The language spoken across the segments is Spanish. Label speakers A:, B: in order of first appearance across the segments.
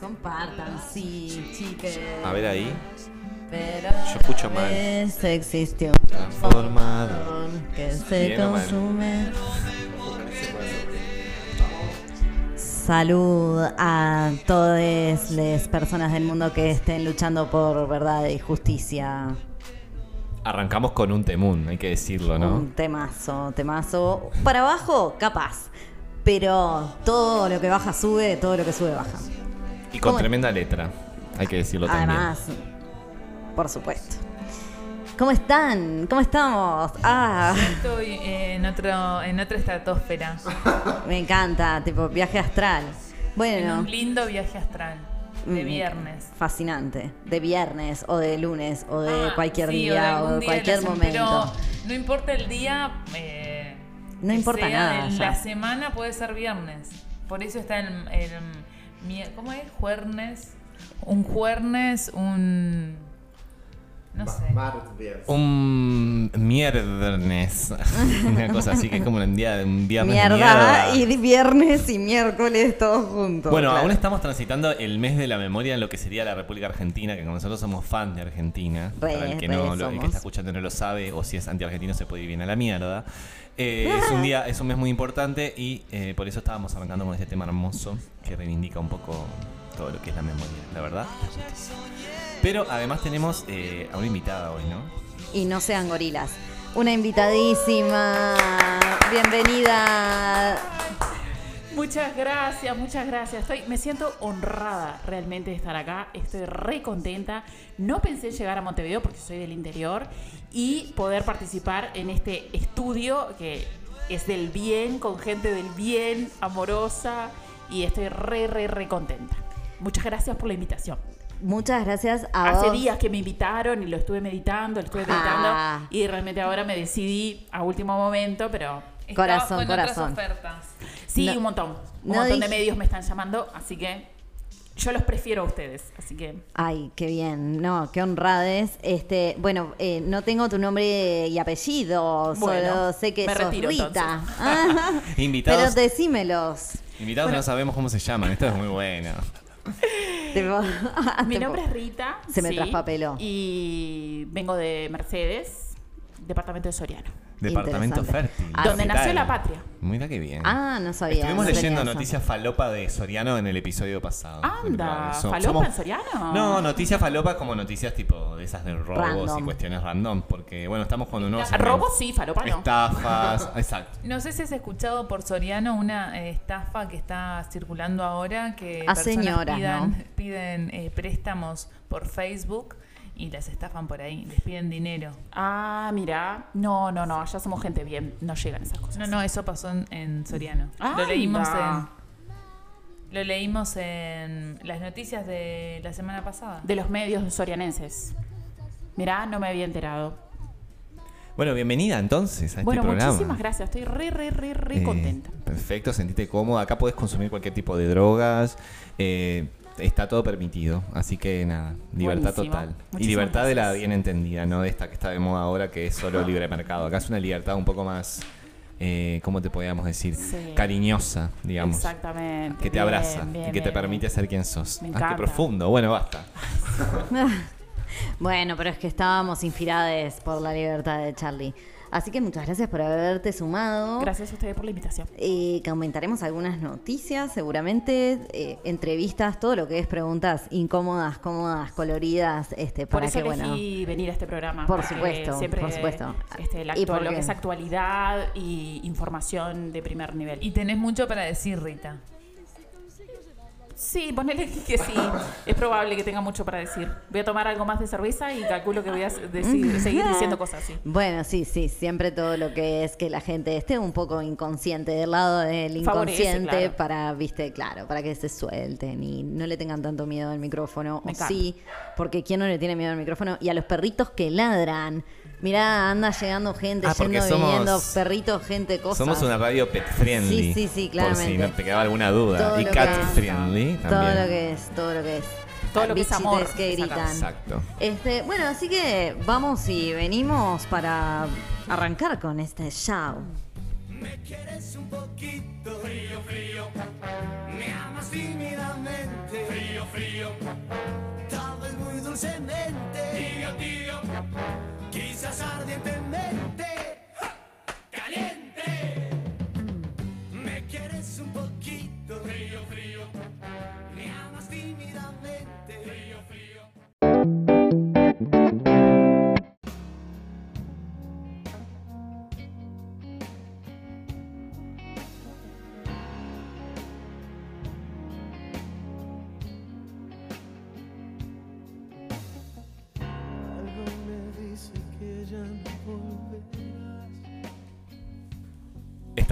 A: Compartan, sí, chiques.
B: A ver ahí.
A: Pero
B: Yo escucho mal.
A: existe un
B: Transformado.
A: que se
B: Bien mal.
A: Salud a todas las personas del mundo que estén luchando por verdad y justicia.
B: Arrancamos con un temún, hay que decirlo, ¿no?
A: Un temazo, temazo. Para abajo, capaz. Pero todo lo que baja sube, todo lo que sube baja.
B: Y con
A: ¿Cómo?
B: tremenda letra, hay que decirlo también.
A: Además, por supuesto. ¿Cómo están? ¿Cómo estamos? Ah,
C: Estoy en, otro, en otra estratosfera.
A: me encanta, tipo viaje astral.
C: En
A: Bueno,
C: un lindo viaje astral. De
A: mm,
C: viernes.
A: Fascinante. De viernes o de lunes o de
C: Ah,
A: cualquier
C: sí,
A: día o de
C: día
A: cualquier momento.
C: Pero no importa el día. eh,
A: No importa
C: sea
A: nada.
C: La semana puede ser viernes. Por eso está el. el ¿Cómo es? Juernes. Un juernes, un. No sé.
B: Un miércoles. Una cosa así que es como un día, un viernes de
A: Mierda,
B: mierda.
A: y viernes y miércoles todos juntos.
B: Bueno,
A: claro.
B: aún estamos transitando el mes de la memoria en lo que sería la República Argentina, que como nosotros somos fan de Argentina,
A: Re,
B: para el que, no, lo- el que está escuchando no lo sabe, o si es anti-argentino se puede ir bien a la mierda. Eh, es un día, es un mes muy importante y eh, por eso estábamos arrancando con este tema hermoso que reivindica un poco todo lo que es la memoria, la verdad. la justicia. Pero además tenemos eh, a una invitada hoy, ¿no?
A: Y no sean gorilas. Una invitadísima. Bienvenida.
D: Muchas gracias, muchas gracias. Estoy, me siento honrada realmente de estar acá. Estoy re contenta. No pensé en llegar a Montevideo porque soy del interior y poder participar en este estudio que es del bien, con gente del bien, amorosa y estoy re, re, re contenta. Muchas gracias por la invitación.
A: Muchas gracias a
D: Hace
A: vos.
D: días que me invitaron y lo estuve meditando, lo estuve meditando
A: Ah.
D: y realmente ahora me decidí a último momento, pero
A: Corazón,
C: con
A: corazón.
C: otras ofertas.
D: Sí,
A: No-
D: un montón. Un
A: no
D: montón de medios me están llamando, así que yo los prefiero a ustedes. Así que
A: Ay, qué bien, no, qué honrades. Este, bueno, eh, no tengo tu nombre y apellido,
D: Bueno,
A: solo sé que
D: me
A: sos
D: retiro,
A: Rita.
B: Invitados,
A: Pero decímelos.
B: invitados no sabemos cómo se llaman, esto es muy bueno.
D: Mi nombre es Rita.
A: Se me traspapeló.
D: Y vengo de Mercedes, departamento de Soriano.
B: Departamento fértil.
A: Ah,
D: donde
B: ¿Qué
D: nació la patria.
B: Mira qué bien.
A: Ah, no sabía.
B: Estuvimos
A: no
B: leyendo noticias falopa de Soriano en el episodio pasado.
D: Anda,
B: So-
D: ¿falopa
B: somos-
D: en Soriano?
B: No, noticias falopa como noticias tipo de esas de robos
A: Random.
B: y cuestiones random. Porque, bueno, estamos con unos.
D: Robo sí, falopa no.
B: Estafas, exacto.
C: No sé si has escuchado por Soriano una eh, estafa que está circulando ahora que
A: A
C: personas pidan,
A: ¿no?
C: piden eh, préstamos por Facebook y las estafan por ahí, les piden dinero.
D: Ah, mira. No, no, no, allá somos gente bien. No llegan esas cosas.
C: No, no, eso pasó en, en Soriano.
D: Anda.
C: Lo leímos en lo leímos en las noticias de la semana pasada.
D: De los medios sorianenses. Mirá, no me había enterado.
B: Bueno, bienvenida entonces a este
D: bueno,
B: programa.
D: muchísimas gracias. Estoy re, re, re, re
B: Eh,
D: contenta.
B: Perfecto, sentite cómoda. Acá podés consumir cualquier tipo de drogas. eh, está todo permitido. Así que nada, libertad
D: Buenísimo.
B: total. Y libertad de la bien entendida, no de esta que está de moda ahora que es solo libre mercado. Acá es una libertad un poco más, eh, ¿cómo te podríamos decir?
D: Sí.
B: Cariñosa, digamos.
D: Exactamente.
B: Que te
D: Bien,
B: abraza
D: bien,
B: y que te permite ser quien sos.
D: Me
B: Ah, qué profundo. Bueno, basta.
A: Bueno, pero es que estábamos inspirados por la libertad de Charlie. Así que muchas gracias por haberte sumado.
D: Gracias a ustedes por la invitación.
A: Eh, comentaremos algunas noticias, seguramente, eh, entrevistas, todo lo que es preguntas incómodas, cómodas, coloridas, este,
D: Por
A: para
D: eso
A: que, bueno,
D: elegí venir a este programa.
A: Por supuesto,
D: siempre,
A: por supuesto.
D: Este, la
A: Y porque-
D: lo que es actualidad y información de primer nivel.
C: Y tenés mucho para decir, Rita.
D: Sí, ponele que sí. Es probable que tenga mucho para decir. Voy a tomar algo más de cerveza y calculo que voy a decir- seguir diciendo cosas así.
A: Bueno, sí, sí, siempre todo lo que es que la gente esté un poco inconsciente del lado del
D: Favorece,
A: inconsciente
D: claro.
A: para, viste, claro, para que se suelten y no le tengan tanto miedo al micrófono.
D: Me
A: o
D: encanta.
A: sí, porque ¿quién no le tiene miedo al micrófono? Y a los perritos que ladran. Mirá, anda llegando gente,
B: Ah,
A: yendo,
B: somos-
A: viniendo, perritos, gente, cosas.
B: Somos una radio pet friendly.
A: Sí, sí, sí,
B: Por
A: claramente.
B: si no te quedaba alguna duda.
A: Todo
B: y cat
A: que
B: también.
A: Todo lo que es, todo lo que es.
D: Todo lo que es amor,
A: que gritan.
B: Exacto.
A: Este, bueno, así que vamos y venimos para arrancar con este show.
E: Me quieres un poquito frío, frío. Me amas tímidamente frío, frío. Tal vez muy dulcemente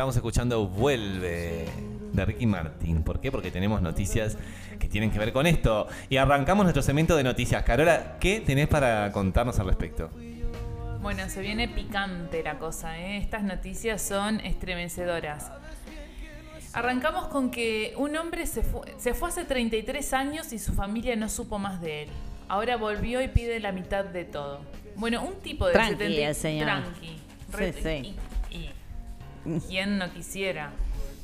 B: Estamos escuchando Vuelve de Ricky Martin. ¿Por qué? Porque tenemos noticias que tienen que ver con esto. Y arrancamos nuestro segmento de noticias. Carola, ¿qué tenés para contarnos al respecto?
C: Bueno, se viene picante la cosa, ¿eh? Estas noticias son estremecedoras. Arrancamos con que un hombre se fue, se fue hace 33 años y su familia no supo más de él. Ahora volvió y pide la mitad de todo. Bueno, un tipo de
A: Tranqui
C: 70
A: el señor.
C: Tranqui. Re-
A: Sí, sí.
C: Y, y- ¿Quién no quisiera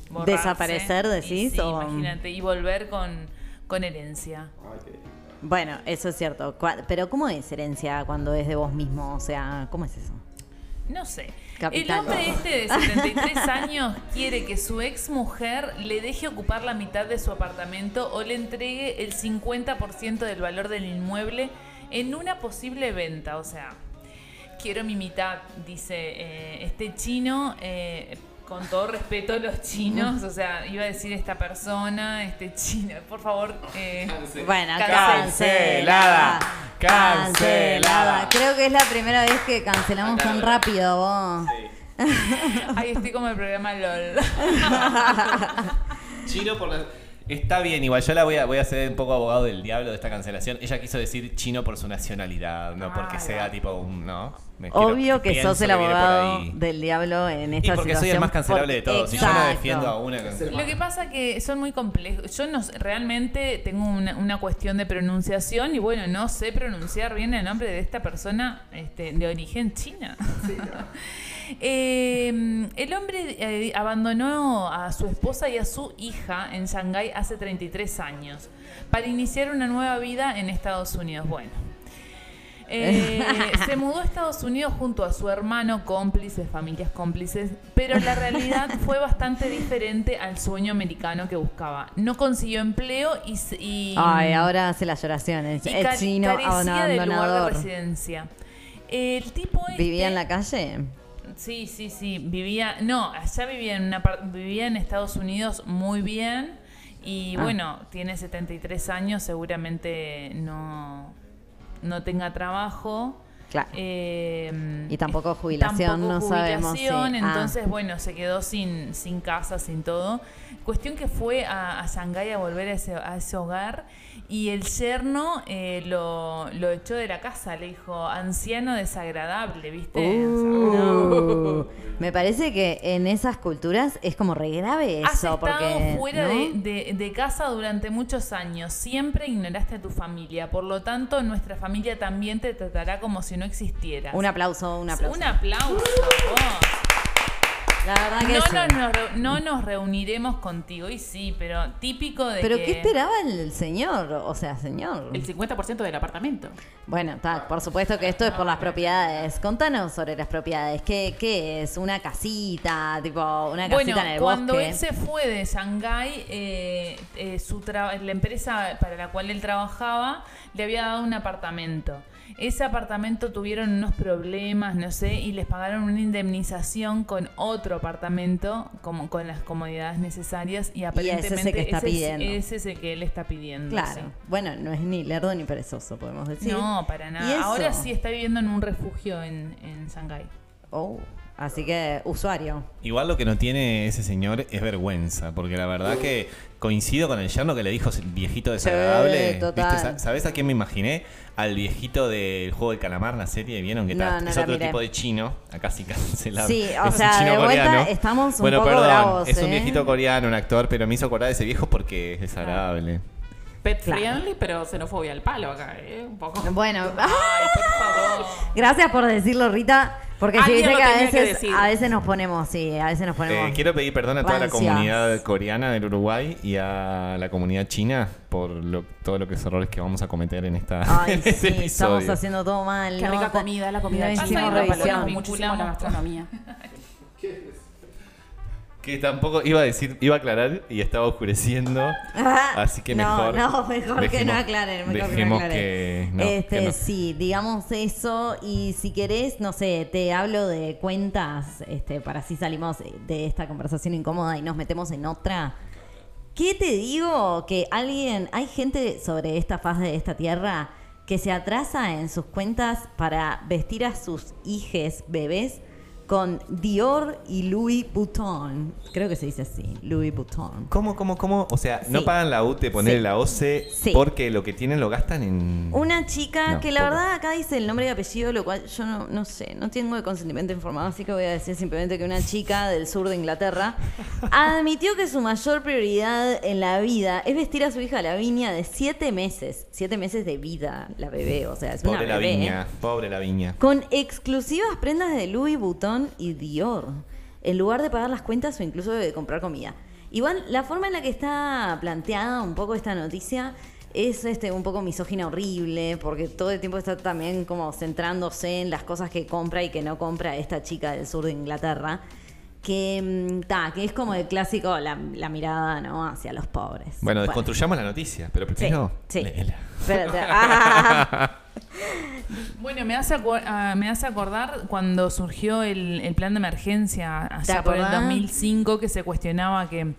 C: borrarse?
A: ¿Desaparecer,
C: Y
A: decís,
C: sí,
A: o-
C: imagínate, y volver con, con herencia.
A: Bueno, eso es cierto. Pero ¿cómo es herencia cuando es de vos mismo? O sea, ¿cómo es eso?
C: No sé.
A: Capital.
C: El hombre este de 73 años quiere que su ex mujer le deje ocupar la mitad de su apartamento o le entregue el 50% del valor del inmueble en una posible venta. O sea, quiero mi mitad, dice eh, este chino. eh, con todo respeto a los chinos, o sea, iba a decir esta persona, este chino, por favor, eh,
A: Bueno,
B: Cancelada.
A: cancelada.
B: Cancelada.
A: Creo que es la primera vez que cancelamos tan rápido vos.
C: ahí estoy como el programa LOL.
B: Chino por la... Está bien, igual yo la voy a, voy a ser un poco abogado del diablo de esta cancelación. Ella quiso decir chino por su nacionalidad, no porque
C: Ah,
B: sea tipo un... No, Me quiero-
A: Obvio que
B: pienso
A: sos el
B: que viene por
A: abogado
B: ahí.
A: del diablo en
B: Y
A: esta
B: porque
A: situación.
B: soy el más cancelable de todos. Si yo no
A: Exacto.
B: defiendo a una.
C: Lo que pasa que son muy complejos. Yo no sé- realmente tengo una, una cuestión de pronunciación y bueno, no sé pronunciar bien el nombre de esta persona este, de origen china. Eh, el hombre eh, abandonó a su esposa y a su hija en Shanghái hace 33 años para iniciar una nueva vida en Estados Unidos. Bueno. Eh, se mudó a Estados Unidos junto a su hermano, cómplices, familias cómplices, pero la realidad fue bastante diferente al sueño americano que buscaba. No consiguió empleo y... y
A: Ay, ahora hace las lloraciones.
C: y
A: El chino
C: carecía del lugar de
A: abandonador.
C: residencia. El tipo este,
A: ¿Vivía en la calle?
C: Sí, sí, sí. Vivía. No, allá vivía en una vivía en Estados Unidos muy bien. Y
A: Ah.
C: bueno, tiene 73 años, seguramente no, no tenga trabajo.
A: Claro.
C: Eh,
A: Y tampoco jubilación,
C: tampoco
A: no sabemos ah.
C: entonces, bueno, se quedó sin, sin casa, sin todo. Cuestión que fue a, a Shanghái a volver a ese, a ese hogar y el yerno eh, lo, lo echó de la casa, le dijo, anciano desagradable, ¿viste? No.
A: Uh, Me parece que en esas culturas es como re grave
C: Has
A: eso.
C: estado
A: porque,
C: fuera
A: ¿no?
C: de, de- de casa durante muchos años. Siempre ignoraste a tu familia. Por lo tanto, nuestra familia también te tratará como si no existieras.
A: Un aplauso, un aplauso.
C: Un aplauso, vos.
A: La verdad que
C: No,
A: sí.
C: nos- no nos reuniremos contigo. Y sí, pero típico de
A: Pero
C: que...
A: ¿qué esperaba el señor? O sea, señor.
D: El 50% del apartamento.
A: Bueno, por supuesto que esto es por las propiedades. Contanos sobre las propiedades. ¿Qué, qué es? ¿Una casita? Tipo, una casita
C: Bueno,
A: en el
C: cuando
A: bosque.
C: él se fue de Shanghái, eh, eh, su la empresa para la cual él trabajaba le había dado un apartamento. Ese apartamento tuvieron unos problemas, no sé, y les pagaron una indemnización con otro apartamento, como con las comodidades necesarias, y aparentemente
A: ese es el que está
C: ese
A: pidiendo.
C: ese es el que él está pidiendo.
A: Claro.
C: sí.
A: Bueno, no es ni lerdo ni perezoso, podemos decir.
C: No, para
A: ¿Y
C: nada. Ahora sí está viviendo en un refugio en, en Shanghái.
A: Oh, así que usuario.
B: Igual lo que no tiene ese señor es vergüenza, porque la verdad que coincido con el yerno que le dijo viejito desagradable.
A: Sí, total.
B: ¿Viste? Sa- ¿Sabés a quién me imaginé? Al viejito del juego del calamar, la serie, ¿vieron? Que
A: No,
B: está-
A: no
B: es otro
A: miré.
B: tipo de chino, acá sí cancelado.
A: Sí, o
B: Es un
A: sea,
B: chino
A: de vuelta
B: coreano.
A: estamos un
B: bueno,
A: poco
B: perdón,
A: bravos,
B: es un
A: ¿eh?
B: viejito coreano, un actor, pero me hizo acordar de ese viejo porque es desagradable.
D: Pet
A: Claro.
D: friendly, pero xenofobia al palo acá, ¿eh? Un poco.
A: Bueno,
C: Ay, por favor.
A: gracias por decirlo, Rita. Porque si
D: Alguien
A: viste
D: lo
A: que a
D: que
A: veces,
D: decir.
A: a veces nos ponemos, sí, a veces nos ponemos.
B: Eh, quiero pedir perdón a toda la comunidad coreana del Uruguay y a la comunidad china por lo- todos los errores que vamos a cometer en, esta,
A: Ay,
B: en este
A: sí, estamos
B: episodio.
A: haciendo todo mal.
D: Qué
A: ¿no?
D: rica comida, la comida
A: No
D: china. muchísimo la gastronomía.
B: Que tampoco iba a decir, iba a aclarar y estaba oscureciendo.
A: Ah,
B: Así que mejor.
A: No, mejor que no
B: dejemos-
A: aclaren. Mejor que no
B: dejemos
A: aclaren.
B: que- no,
A: este,
B: que no.
A: Sí, digamos eso. Y si querés, no sé, te hablo de cuentas este, para así salimos de esta conversación incómoda y nos metemos en otra. ¿Qué te digo? Que alguien, hay gente sobre esta faz de esta tierra que se atrasa en sus cuentas para vestir a sus hijes, bebés, con Dior y Louis Vuitton. Creo que se dice así, Louis Vuitton.
B: ¿Cómo, cómo, cómo? O sea, no
A: Sí.
B: pagan la UTE, ponerle
A: Sí.
B: la OCE
A: Sí.
B: porque lo que tienen lo gastan en.
A: Una chica
B: No,
A: que la verdad acá dice el nombre y apellido, lo cual yo no, no sé, no tengo el consentimiento informado, así que voy a decir simplemente que una chica del sur de Inglaterra admitió que su mayor prioridad en la vida es vestir a su hija Lavinia de siete meses, siete meses de vida la bebé, o sea, es
B: Pobre
A: una
B: la
A: bebé. ¿eh?
B: viña, pobre la viña.
A: Con exclusivas prendas de Louis Vuitton y Dior, en lugar de pagar las cuentas o incluso de comprar comida. Igual, la forma en la que está planteada un poco esta noticia es este un poco misógina horrible, porque todo el tiempo está también como centrándose en las cosas que compra y que no compra esta chica del sur de Inglaterra. Que, mm, ta, que es como el clásico, la, la mirada ¿no? hacia los pobres.
B: Bueno, desconstruyamos la noticia, pero
A: Sí,
B: primero.
A: sí. Espérate. Ah.
C: Bueno, me hace, ah, me hace acordar cuando surgió el, el plan de emergencia
A: ¿Te
C: allá por el
A: acordás?
C: 2005 que se cuestionaba que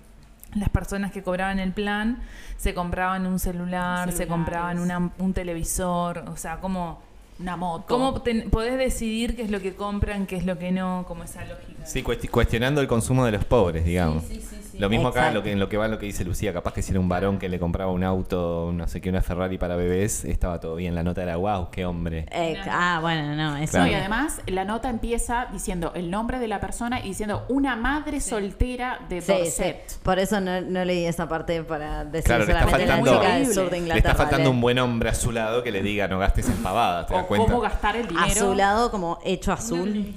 C: las personas que cobraban el plan se compraban un celular, se compraban una- un televisor, o sea, ¿cómo,
D: Una moto.
C: cómo ten- podés decidir qué es lo que compran, qué es lo que no, como esa lógica?
B: Sí, cuesti- cuestionando el consumo de los pobres, digamos.
C: Sí, sí, sí.
B: Lo mismo acá,
A: Exacto.
B: lo que, en lo que va en lo que dice Lucía, capaz que si era un varón que le compraba un auto, no sé qué, una Ferrari para bebés, estaba todo bien. La nota era, wow, qué hombre.
A: Eh, ah, bueno, no, eso
B: Claro.
D: No, y además la nota empieza diciendo el nombre de la persona y diciendo una madre soltera de
A: Sí,
D: Dorset.
A: sí. Por eso no, no leí esa parte para decir
B: Claro, le está
A: solamente la
B: faltando-
A: chica del sur de
D: Le
B: está faltando
A: ¿vale?
B: un buen hombre a su lado que le diga, no gastes en pavadas, ¿te das
D: O
B: cuenta?
D: cómo gastar el dinero.
A: A su lado como hecho azul.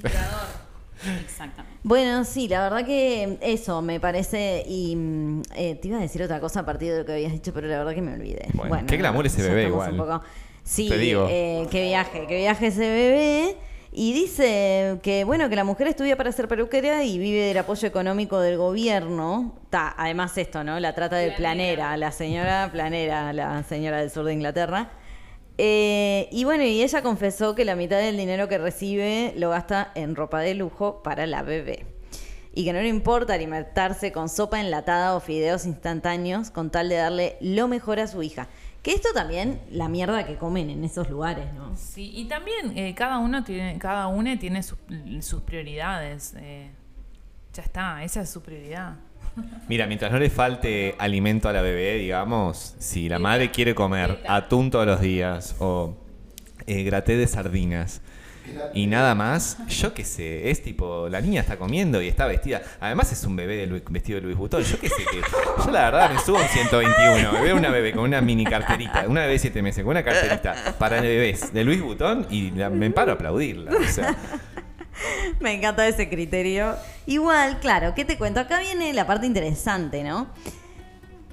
D: Exactamente.
A: Bueno, sí, la verdad que eso me parece y mm, eh, te iba a decir otra cosa a partir de lo que habías dicho, pero la verdad que me olvidé.
B: Bueno, qué glamour ese bebé igual.
A: un poco- Sí,
B: Te digo.
A: eh, qué viaje, qué viaje ese bebé. Y dice que, bueno, que la mujer estudia para ser peluquera y vive del apoyo económico del gobierno. Ta, además esto, ¿no? La trata de planera, la señora planera, la señora del sur de Inglaterra. Eh, y bueno, y ella confesó que la mitad del dinero que recibe lo gasta en ropa de lujo para la bebé. Y que no le importa alimentarse con sopa enlatada o fideos instantáneos con tal de darle lo mejor a su hija. Que esto también, la mierda que comen en esos lugares, ¿no?
C: Sí, y también eh, cada uno tiene, cada una tiene sus, sus prioridades. eh, ya está, esa es su prioridad.
B: Mira, mientras no le falte alimento a la bebé, digamos, si la madre quiere comer atún todos los días o eh, graté de sardinas y nada más, yo qué sé, es tipo, la niña está comiendo y está vestida. Además es un bebé de Luis- vestido de Luis Butón. Yo qué sé, que yo la verdad me subo un 121, me veo una bebé con una mini carterita, una bebé de 7 meses con una carterita para bebés de Luis Butón y la- me paro a aplaudirla. O sea,
A: Me encanta ese criterio. Igual, claro, ¿qué te cuento? Acá viene la parte interesante, ¿no?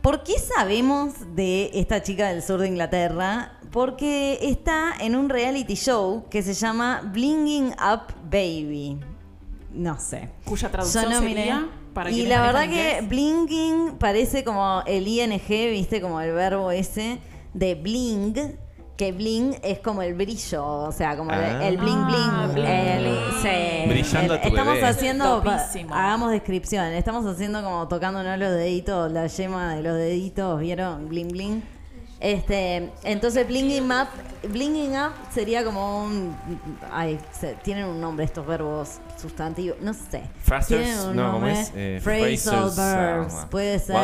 A: ¿Por qué sabemos de esta chica del sur de Inglaterra? Porque está en un reality show que se llama Blinging Up Baby. No sé.
D: Cuya traducción
A: Yo no miré.
D: sería para
A: y la verdad que
D: inglés.
A: blinking parece como el ing, viste, como el verbo ese de bling, que bling es como el brillo, o sea, como el-
B: Ah.
A: el bling bling.
D: Ah, bling,
A: el-
D: bling.
A: sí,
B: Brillando a tu
A: Estamos
B: bebé.
A: haciendo,
D: Topísimo.
A: hagamos descripción, estamos haciendo como tocándonos los deditos, la yema de los deditos, ¿vieron? Bling bling. Este, entonces blinging up, blinging up sería como un, ay, se- tienen un nombre estos verbos sustantivos, no sé. Un
B: no, ¿cómo es? Eh,
A: Phrasal verbs,
B: ah,
A: puede ser.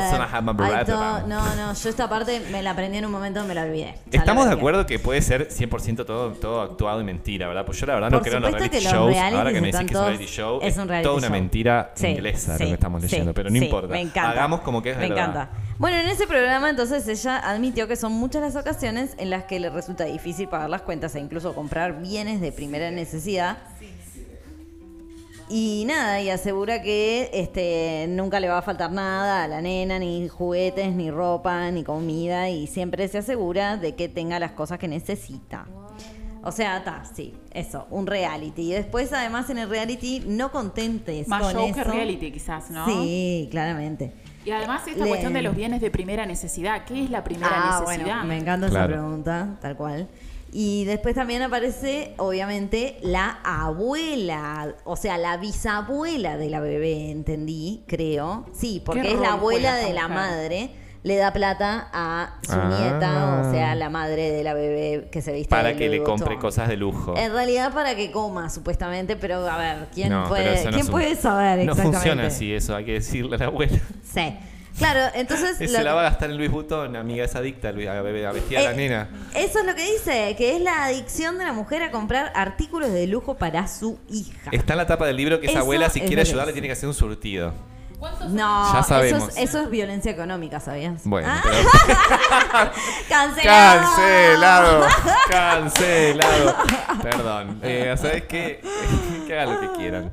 A: no, no, yo esta parte me la aprendí en un momento me la olvidé.
B: Estamos
A: la
B: de acuerdo que puede ser 100% todo, todo actuado y mentira, ¿verdad? Pues yo la verdad no
A: Por
B: creo en los reality
A: los
B: shows. Ahora que me decís que es un reality show,
A: es un reality
B: toda una
A: show.
B: mentira
A: Sí,
B: inglesa lo
A: sí,
B: que estamos
A: sí,
B: leyendo, pero no
A: sí,
B: importa.
A: Me encanta.
B: Hagamos como que es
A: Me
B: verdad.
A: encanta. Bueno, en ese programa entonces ella admitió que son muchas las ocasiones en las que le resulta difícil pagar las cuentas e incluso comprar bienes de primera necesidad. Y nada, y asegura que este nunca le va a faltar nada a la nena, ni juguetes, ni ropa, ni comida, y siempre se asegura de que tenga las cosas que necesita. O sea, está, sí, eso, un reality. Y después, además, en el reality, no contentes
D: Más
A: con
D: show
A: eso.
D: que reality, quizás, ¿no?
A: Sí, claramente.
D: Y además esta
A: Le-
D: cuestión de los bienes de primera necesidad. ¿Qué es la primera
A: Ah,
D: necesidad?
A: bueno, me encanta
B: Claro.
A: esa pregunta, tal cual. Y después también aparece, obviamente, la abuela, o sea, la bisabuela de la bebé, entendí, creo. Sí, porque
D: ¿Qué
A: es la abuela de la
D: mujer?
A: madre, le da plata a su
B: Ah.
A: nieta, o sea, la madre de la bebé que se viste
B: Para
A: de
B: que le compre cosas de lujo.
A: En realidad para que coma, supuestamente, pero a ver, ¿quién
B: No,
A: puede,
B: no
A: ¿quién puede saber
B: No
A: exactamente?
B: funciona así eso, hay que decirle a la abuela.
A: Sí. Claro, entonces...
B: Se la va a gastar en Luis Butón, amiga, es adicta a bebé- a vestir a la
A: Eh,
B: nena.
A: Eso es lo que dice, que es la adicción de la mujer a comprar artículos de lujo para su hija.
B: Está en la tapa del libro que esa abuela, si quiere ayudarle, tiene que hacer un surtido.
A: No,
B: Ya
A: eso
B: sabemos.
A: es, eso es violencia económica, ¿sabías?
B: Bueno,
A: Ah,
B: pero-
A: ¡Cancelado!
B: Cancelado, cancelado. Perdón. Eh, ¿Sabes qué? que hagan lo que quieran.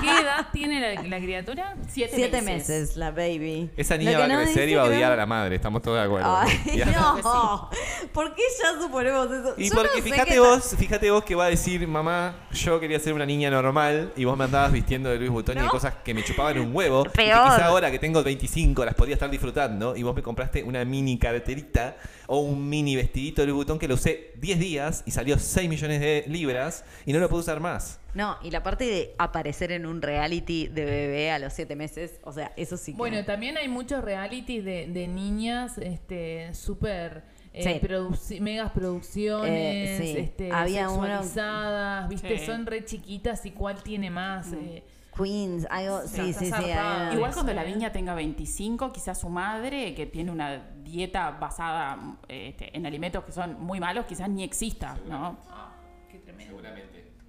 C: ¿Qué edad tiene la, la criatura?
D: Siete,
A: Siete meses, la baby.
B: Esa niña va a
A: no
B: crecer y va a odiar
A: no-
B: a la madre, estamos todos de acuerdo.
A: Ay, no. ¿Por qué ya suponemos eso?
B: Y
A: Yo no
B: porque
A: sé
B: fíjate vos, fíjate vos que va a decir, mamá, yo quería ser una niña normal y vos me andabas vistiendo de Luis Butón y de
A: No.
B: cosas que me chupaban un huevo. Y que quizá ahora que tengo 25 las podría estar disfrutando y vos me compraste una mini carterita o un mini vestidito de Butón que lo usé 10 días y salió 6 millones de libras y no lo puedo usar más.
A: No, y la parte de aparecer en un reality de bebé a los siete meses, o sea, eso sí que...
C: Bueno, también hay muchos realities de, de niñas este súper eh,
A: Sí.
C: megas producciones,
A: Eh, sí.
C: este,
A: Había uno-
C: sexualizadas, viste,
D: Sí.
C: son re chiquitas y cuál tiene más. eh.
A: Queens, algo... Sí, sí, sí.
D: Igual cuando la niña tenga 25, quizás su madre, que tiene una dieta basada este, en alimentos que son muy malos, quizás ni exista, ¿no?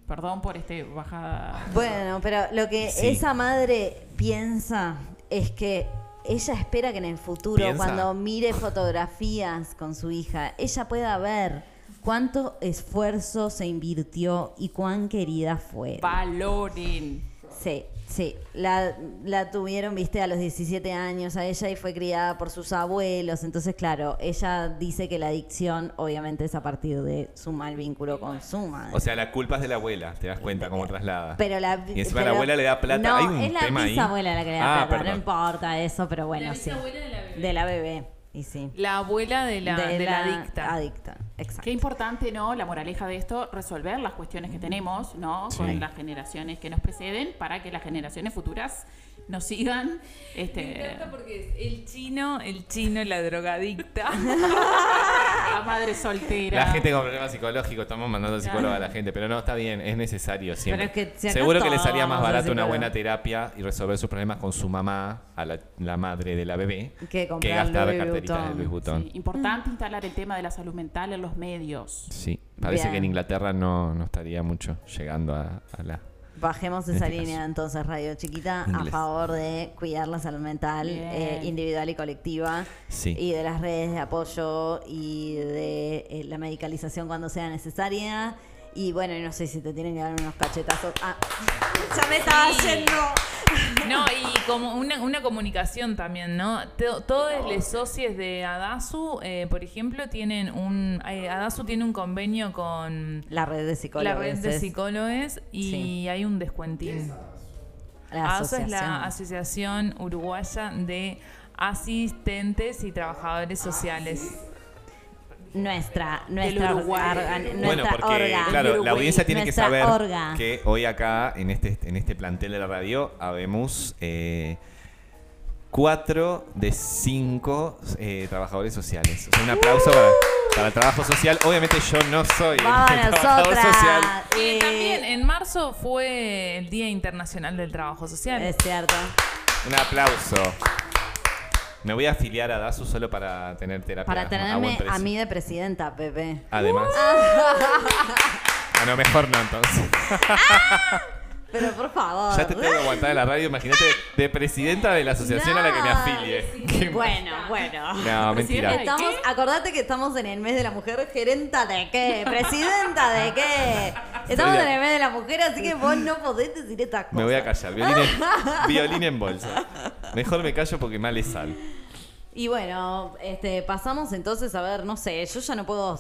D: Perdón por este bajada.
A: Bueno, pero lo que
B: Sí.
A: esa madre piensa es que ella espera que en el futuro,
B: Piensa.
A: cuando mire fotografías con su hija, ella pueda ver cuánto esfuerzo se invirtió y cuán querida fue.
D: Valoren.
A: Sí, sí. La, la tuvieron, viste, a los 17 años a ella y fue criada por sus abuelos. Entonces, claro, ella dice que la adicción obviamente es a partir de su mal vínculo con su madre.
B: O sea, la culpa es de la abuela, te das cuenta cómo traslada.
A: Pero la,
B: y encima
A: pero-
B: la abuela le da plata.
A: No,
B: Hay un
A: es la
B: tema ahí.
A: bisabuela la que le da
B: Ah,
A: plata. No importa eso, pero bueno,
C: La
A: sí.
C: de la bebé.
A: De la bebé. Y sí.
C: La abuela de la, de la adicta.
A: Adicta, exacto.
D: Qué importante, ¿no? La moraleja de esto, resolver las cuestiones que tenemos, ¿no?
B: Sí.
D: Con las generaciones que nos preceden para que las generaciones futuras nos sigan.
C: Me
D: Este,
C: encanta porque es el chino, el chino, la drogadicta.
D: la madre soltera.
B: La gente con problemas psicológicos, estamos mandando al psicólogo a la gente, pero no, está bien, es necesario siempre.
A: Pero es que
B: Seguro que le salía más barato una buena terapia y resolver sus problemas con su mamá, a la, la madre de la bebé,
A: Que comprar
B: gastar
A: Louis
B: carteritas de. Luis Butón.
D: Sí, importante instalar el tema de la salud mental en los medios.
B: Sí, parece
A: Bien.
B: que en Inglaterra no, no estaría mucho llegando a, a la...
A: Bajemos esa
B: este
A: línea
B: caso.
A: entonces, Radio Chiquita, a favor de cuidar la salud mental eh, individual y colectiva
B: Sí.
A: y de las redes de apoyo y de eh, la medicalización cuando sea necesaria. Y bueno, y no sé si te tienen que dar unos cachetazos. Ah, ya me estaba yendo.
C: No, y como una, una comunicación también, ¿no? To- Todos los socios de Adasu, eh, por ejemplo, tienen un... eh, Adasu tiene un convenio con
A: La red de psicólogos.
C: la red de
A: es
C: psicólogos y
A: Sí.
C: hay un descuentín.
A: la
C: ASO es la
A: asociación.
C: Asociación Uruguaya de Asistentes y Trabajadores Sociales.
A: Nuestra, nuestra, orga- nuestra
B: Bueno, porque
A: orga.
B: claro, la audiencia tiene que saber
A: orga.
B: que hoy acá, en este, en este plantel de la radio, habemos eh, cuatro de cinco eh, trabajadores sociales. O sea, un aplauso para, para el trabajo social. Obviamente yo no soy el trabajador social.
C: Y
A: Eh,
C: también en marzo fue el Día Internacional del Trabajo Social.
A: Es cierto.
B: Un aplauso. Me voy a afiliar a DASU solo para tener terapia.
A: Para
B: a
A: tenerme
B: precio.
A: a mí de presidenta, Pepe.
B: Además. Bueno, mejor no entonces.
A: Pero por favor.
B: Ya te tengo que aguantar en la radio, imagínate, de presidenta de la asociación a la que me afilie.
A: Bueno, bueno.
B: No, mentira.
A: Acordate que estamos en el mes de la mujer, gerenta de qué, presidenta de qué. Estamos en el mes de la mujer, así que vos no podés decir estas cosas.
B: Me voy a callar. Violín en, violín en bolsa. Mejor me callo porque mal le sal.
A: Y bueno, este, pasamos entonces a ver, no sé, yo ya no puedo,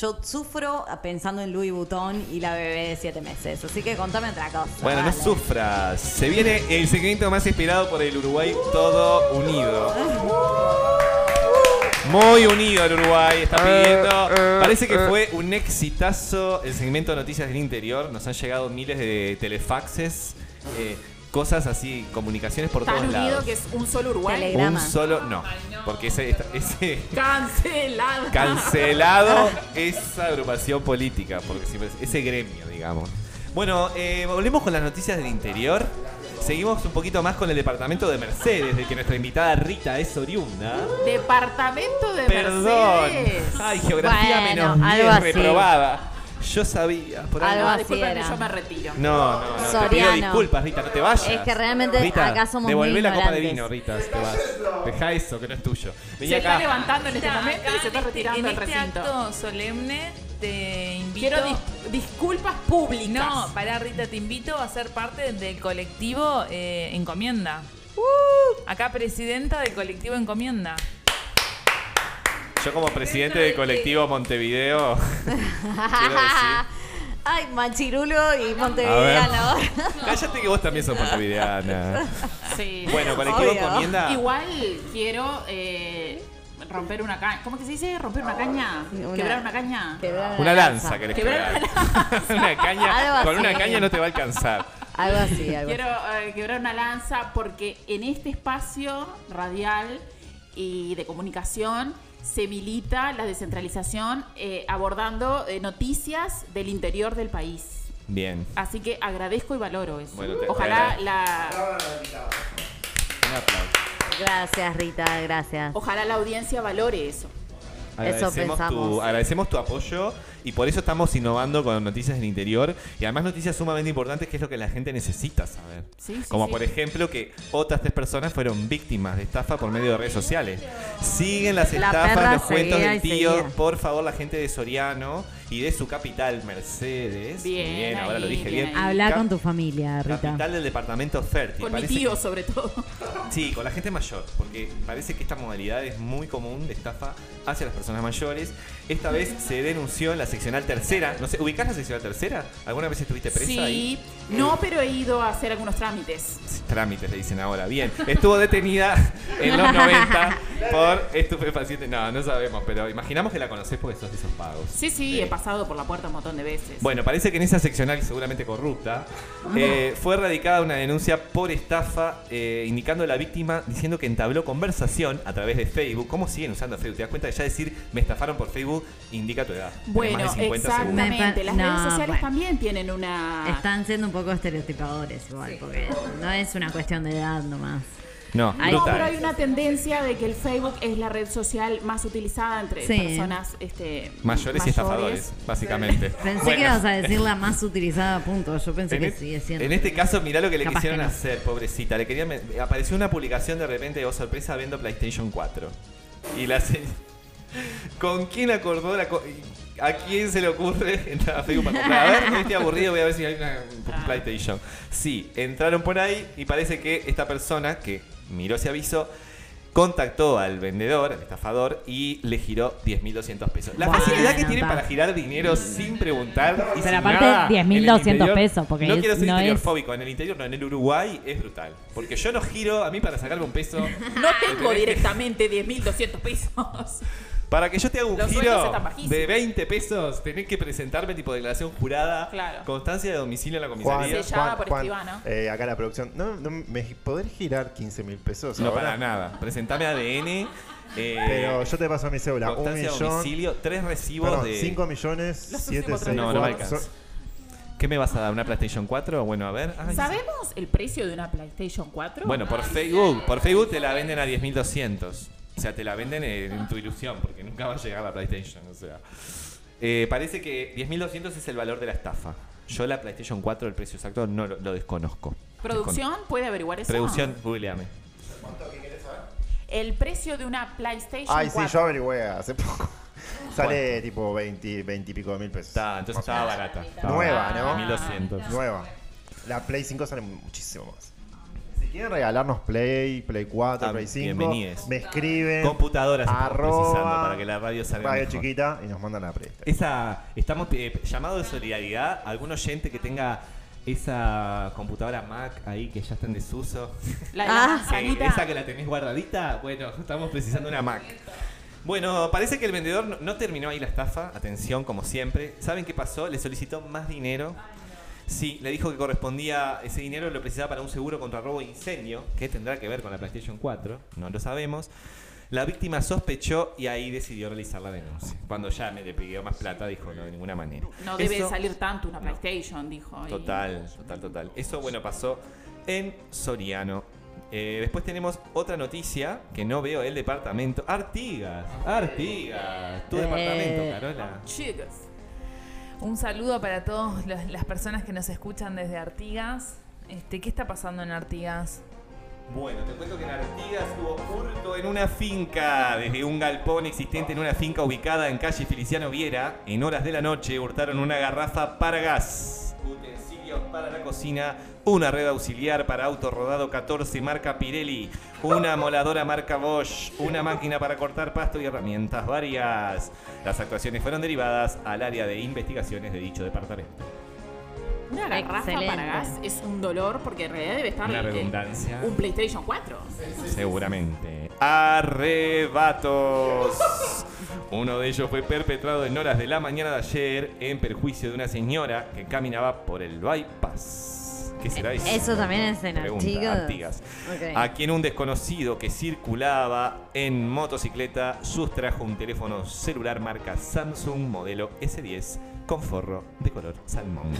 A: yo sufro pensando en Louis Vuitton y la bebé de siete meses, así que contame otra cosa.
B: Bueno, no sufras. Se viene el segmento más esperado por el Uruguay todo unido. Muy unido el Uruguay, está pidiendo. Parece que fue un exitazo el segmento de Noticias del Interior. Nos han llegado miles de telefaxes, eh, cosas así, comunicaciones por
D: Tan
B: todos
D: unido
B: lados.
D: que es un solo Uruguay.
A: Tele-
B: Un
A: Telegrama.
B: solo, no, porque ese, ese
D: Cancelado.
B: cancelado esa agrupación política, porque siempre es- ese gremio, digamos. Bueno, eh, volvemos con las noticias del interior. Seguimos un poquito más con el departamento de Mercedes, de que nuestra invitada Rita es oriunda.
D: Departamento de
B: Perdón.
D: Mercedes.
B: Ay, geografía
A: Bueno,
B: menos
A: algo
B: 10,
A: así.
B: reprobada. Yo sabía, por ahí.
A: Algo
D: No,
A: así era.
D: yo me retiro.
B: No, no, no. Te pido
A: Soriano.
B: disculpas, Rita, no te vayas.
A: Es que realmente
B: Rita,
A: acá somos
B: Devolvé
A: muy
B: la copa de
A: ignorantes.
B: vino, Rita, si te vas. Deja eso, que no es tuyo. Vení
D: Se
B: acá.
D: está levantando en este
C: Acá,
D: momento y se está
C: en este-
D: retirando del
C: este
D: recinto.
C: acto solemne te invito.
D: Quiero dis- disculpas públicas.
C: No, para Rita, te invito a ser parte del colectivo eh, Encomienda.
A: Uh.
C: Acá presidenta del colectivo Encomienda.
B: Yo como presidente del colectivo Montevideo, quiero decir...
A: Ay, Machirulo y. Montevideano.
B: Cállate que vos también sos montevideana.
D: Sí.
B: Bueno, colectivo
A: Obvio.
B: encomienda.
D: Igual quiero eh, romper una caña. ¿Cómo que se dice? ¿Romper una caña?
A: Una-
D: ¿Quebrar una caña?
A: Quebrar
B: Una lanza querés
D: Quebrar
B: quebrar. una caña.
A: Algo
B: Con una caña no te va a alcanzar.
A: Algo así, algo
D: Quiero eh, quebrar una lanza porque en este espacio radial y de comunicación se milita la descentralización eh, abordando eh, noticias del interior del país.
B: Bien.
D: Así que agradezco y valoro eso.
B: Bueno, te-
D: ojalá
B: te
D: la
B: Un aplauso.
A: Gracias, Rita, gracias.
D: ojalá la audiencia valore eso.
B: Agradecemos tu, agradecemos tu apoyo y por eso estamos innovando con noticias del interior y además noticias sumamente importantes que es lo que la gente necesita saber.
D: Sí, sí,
B: Como
D: sí.
B: por ejemplo que otras tres personas fueron víctimas de estafa por medio de redes sociales. Siguen las
A: La
B: estafas, los cuentos del tío.
A: seguía.
B: Por favor, la gente de Soriano y de su capital, Mercedes.
D: Bien
B: ahora lo dije
D: bien
B: bien.
A: Habla
B: Cap-
A: con tu familia, Rita.
B: Capital del departamento fértil.
D: Con mi
B: Parece
D: tío
B: que-
D: sobre todo.
B: Sí, con la gente mayor, porque parece que esta modalidad es muy común de estafa hacia las personas mayores. Esta vez se denunció en la seccional tercera. No sé, ¿ubicás la seccional tercera? ¿Alguna vez estuviste presa
D: Sí,
B: ahí?
D: no, pero he ido a hacer algunos trámites.
B: Trámites le dicen ahora. Bien, estuvo detenida en los 90 por estupefacientes. No, no sabemos, pero imaginamos que la conocés porque sos de esos pagos.
D: Sí, sí, he pasado por la puerta un montón de veces.
B: Bueno, parece que en esa seccional, seguramente corrupta, eh, fue radicada una denuncia por estafa, eh, indicando a la víctima diciendo que entabló conversación a través de Facebook. ¿Cómo siguen usando Facebook? ¿Te das cuenta que ya decir me estafaron por Facebook indica tu edad?
D: Bueno,
B: más de 50 segundos.
D: exactamente.
A: Me
D: Las redes sociales
A: bueno.
D: también tienen una...
A: Están siendo un poco estereotipadores igual, porque no es una cuestión de edad nomás.
B: No,
D: pero hay una tendencia de que el Facebook es la red social más utilizada entre
A: Sí.
D: personas este,
B: Mayores y estafadores, básicamente.
A: Pensé
B: Bueno.
A: que ibas a decir la más utilizada, punto. Yo pensé
B: En,
A: que sigue siendo.
B: en este caso, mirá lo que le quisieron
A: que no.
B: hacer, pobrecita. Le querían, apareció una publicación de repente, oh sorpresa, viendo PlayStation 4. Y la se- ¿Con quién acordó la co- ¿A quién se le ocurre entrar a Facebook para comprar? A ver, estoy aburrido, voy a ver si hay una
A: Ah.
B: PlayStation. Sí, entraron por ahí y parece que esta persona que miró ese aviso contactó al vendedor, al estafador, y le giró 10.200 pesos. La facilidad que tiene
A: ta.
B: para girar dinero sin preguntar y
F: Pero
B: sin
F: aparte,
B: nada
F: 10.200
B: en el interior-
F: pesos, porque
B: no
F: es-
B: quiero ser
F: no
B: interior
F: es-
B: fóbico, en el interior no, en el Uruguay es brutal. Porque yo no giro, a mí para sacarme un peso...
D: No tengo directamente 10.200 pesos.
B: Para que yo te haga un
D: Los sueldos
B: giro
D: están bajísimos.
B: de 20 pesos, tenés que presentarme tipo declaración jurada,
D: Claro.
B: constancia de domicilio en la
F: Juan,
B: comisaría.
D: Sellada por escribano.
F: eh, acá la producción. No, no, ¿Me podés girar 15 mil pesos?
B: No
F: ahora?
B: para nada. Presentame ADN. eh,
F: Pero yo te paso mi cédula. Un
B: constancia de
F: millón.
B: domicilio, tres recibos
F: Perdón,
B: de.
F: 5 millones,
D: Los
F: 7,
D: últimos
F: 6,
D: tres
B: No, no me alcanza. ¿Qué me vas a dar? ¿Una PlayStation 4? Bueno, a ver. Ay,
D: ¿Sabemos el precio de una PlayStation 4?
B: Bueno, por Facebook, por Facebook te la venden a 10.200. O sea, te la venden en, en tu ilusión, porque nunca va a llegar la PlayStation. O sea, Eh, parece que 10.200 es el valor de la estafa. Yo la PlayStation 4, el precio exacto, no lo, lo desconozco.
D: ¿Producción puede averiguar eso?
B: Producción, googleame.
D: El precio de una PlayStation
F: Ay, sí,
D: 4.
F: yo averigüé hace poco. Sale tipo 20, 20 y pico de mil pesos.
B: Está, entonces estaba barata. Estaba
F: Nueva, ¿no?
B: 1.200.
F: Nueva. La Play 5 sale muchísimo más. Si quieren regalarnos Play, Play 4,
B: Ah,
F: Play 5,
B: bienvenides.
F: me escriben.
B: Computadoras
F: arroba
B: para que la radio salga
F: radio
B: mejor.
F: chiquita y nos mandan la Play.
B: Esa, estamos eh, llamado de solidaridad. ¿Algún oyente que tenga esa computadora Mac ahí que ya está en desuso?
D: La de la
A: Ah.
D: Manzanita.
B: esa que la tenés guardadita, bueno, estamos precisando una Mac. Bueno, parece que el vendedor no, no terminó ahí la estafa, atención, como siempre. ¿Saben qué pasó? Le solicitó más dinero. Sí, le dijo que correspondía, ese dinero lo precisaba para un seguro contra robo e incendio, que tendrá que ver con la PlayStation 4, no lo sabemos. La víctima sospechó y ahí decidió realizar la denuncia. Cuando ya me le pidió más plata, dijo no, de ninguna manera.
D: No debe
B: Eso-
D: salir tanto una PlayStation, dijo. y-
B: Total, total, total. Eso, bueno, pasó en Soriano. Eh, después tenemos otra noticia que no veo el departamento. Artigas, Artigas, tu
A: Eh.
B: departamento, Carola.
D: Chicos.
C: Un saludo para todas las personas que nos escuchan desde Artigas. Este, ¿Qué está pasando en Artigas?
B: Bueno, te cuento que en Artigas hubo hurto en una finca. Desde un galpón existente en una finca ubicada en calle Feliciano Viera, en horas de la noche hurtaron una garrafa para gas, para la cocina, una red auxiliar para auto rodado 14 marca Pirelli, una moladora marca Bosch, una máquina para cortar pasto y herramientas varias. Las actuaciones fueron derivadas al área de investigaciones de dicho departamento.
D: Una garrafa
A: Excelente.
D: para gas es un dolor porque en realidad debe estar
B: Una redundancia.
D: un PlayStation 4.
B: Seguramente. Arrebatos. Uno de ellos fue perpetrado en horas de la mañana de ayer en perjuicio de una señora que caminaba por el bypass. ¿Qué será eso?
A: Eso también es en Artigas.
B: Artigas.
A: Ok.
B: A quien un desconocido que circulaba en motocicleta sustrajo un teléfono celular marca Samsung modelo S10 con forro de color salmón.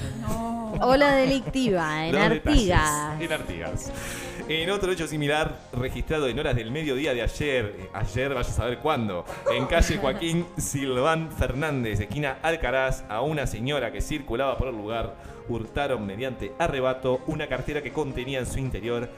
A: Ola delictiva en
B: Los
A: Artigas.
B: En Artigas. En otro hecho similar, registrado en horas del mediodía de ayer, eh, ayer vaya a saber cuándo, en calle Joaquín Silván Fernández, esquina Alcaraz, a una señora que circulaba por el lugar, hurtaron mediante arrebato una cartera que contenía en su interior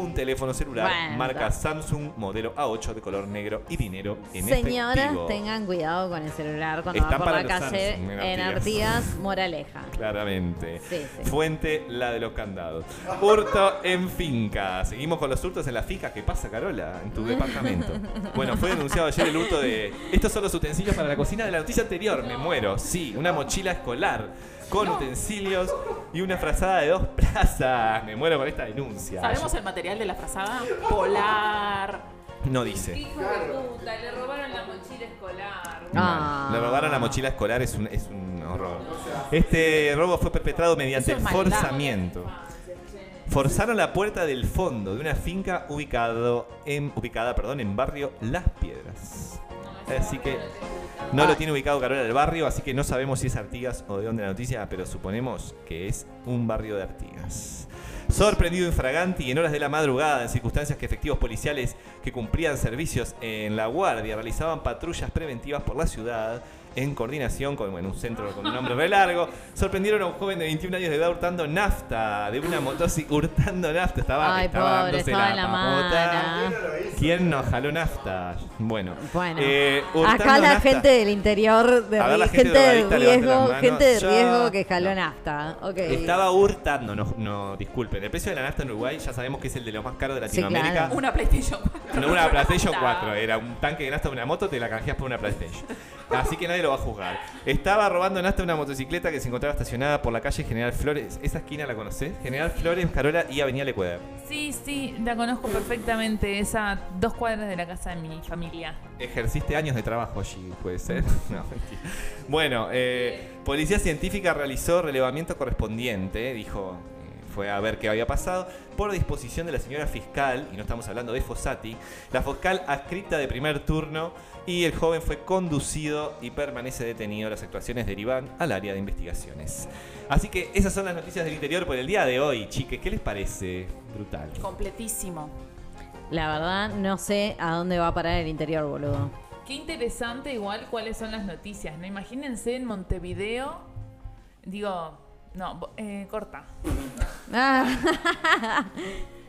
B: un teléfono celular
A: Bueno.
B: marca Samsung modelo A8 de color negro y dinero en
A: Señoras,
B: efectivo.
A: tengan cuidado con el celular cuando
B: Está
A: van por la calle
B: Samsung en Artigas.
A: Artigas, moraleja.
B: Claramente.
A: Sí, sí.
B: Fuente, la de los candados. Hurto en finca. Seguimos con los hurtos en la finca. ¿Qué pasa, Carola? En tu departamento. Bueno, fue denunciado ayer el hurto de... Estos son los utensilios para la cocina de la noticia anterior. Me muero. Sí, una mochila escolar con utensilios y una frazada de dos plazas. Me muero con esta denuncia.
D: ¿Sabemos el material de la frazada? Polar.
B: No dice.
C: Hijo de puta, le robaron la mochila escolar.
A: Ah.
B: Le robaron la mochila escolar, es un, es un horror. Este robo fue perpetrado mediante
D: es
B: forzamiento. Forzaron la puerta del fondo de una finca ubicado en, ubicada perdón, en barrio Las Piedras. Así que no lo tiene ubicado Carola del barrio, así que no sabemos si es Artigas o de dónde la noticia, pero suponemos que es un barrio de Artigas. Sorprendido infraganti y en horas de la madrugada, en circunstancias que efectivos policiales que cumplían servicios en la guardia realizaban patrullas preventivas por la ciudad en coordinación con bueno, un centro con un nombre re largo, sorprendieron a un joven de 21 años de edad hurtando nafta de una motocicleta, hurtando nafta, estaba,
A: Ay,
B: estaba
A: pobre,
B: dándose
A: estaba
B: la
A: en la mano.
B: ¿Quién nos jaló nafta? Bueno,
A: Bueno,
B: eh,
A: acá la
B: nafta.
A: gente del interior, de
B: ver, gente
A: gente, de riesgo, gente de
B: Yo-
A: riesgo que jaló
B: No.
A: nafta.
B: Estaba hurtando, no, no, disculpen. El precio de la nafta en Uruguay ya sabemos que es el de los más caros de
A: Sí,
B: Latinoamérica.
A: claro.
D: Una PlayStation 4.
B: No una PlayStation 4, era un tanque de nafta de una moto, te la canjeas por una PlayStation. Así que nadie lo va a juzgar. Estaba robando nafta una motocicleta que se encontraba estacionada por la calle General Flores. ¿Esa esquina la conoces? General Flores, Carola y Avenida Lecueder.
C: Sí, sí, la conozco perfectamente, esa dos cuadras de la casa de mi familia.
B: Ejerciste años de trabajo allí, puede ser. No. Bueno, eh, Policía Científica realizó relevamiento correspondiente, dijo, eh, fue a ver qué había pasado, por disposición de la señora fiscal, y no estamos hablando de Fossati, la fiscal adscrita de primer turno, y el joven fue conducido y permanece detenido. Las actuaciones derivan al área de investigaciones. Así que esas son las noticias del interior por el día de hoy, chiques. ¿Qué les parece? Brutal.
D: Completísimo.
A: La verdad, no sé a dónde va a parar el interior, boludo.
C: Qué interesante igual cuáles son las noticias, ¿no? Imagínense en Montevideo, digo, no, eh, corta.
A: Ah.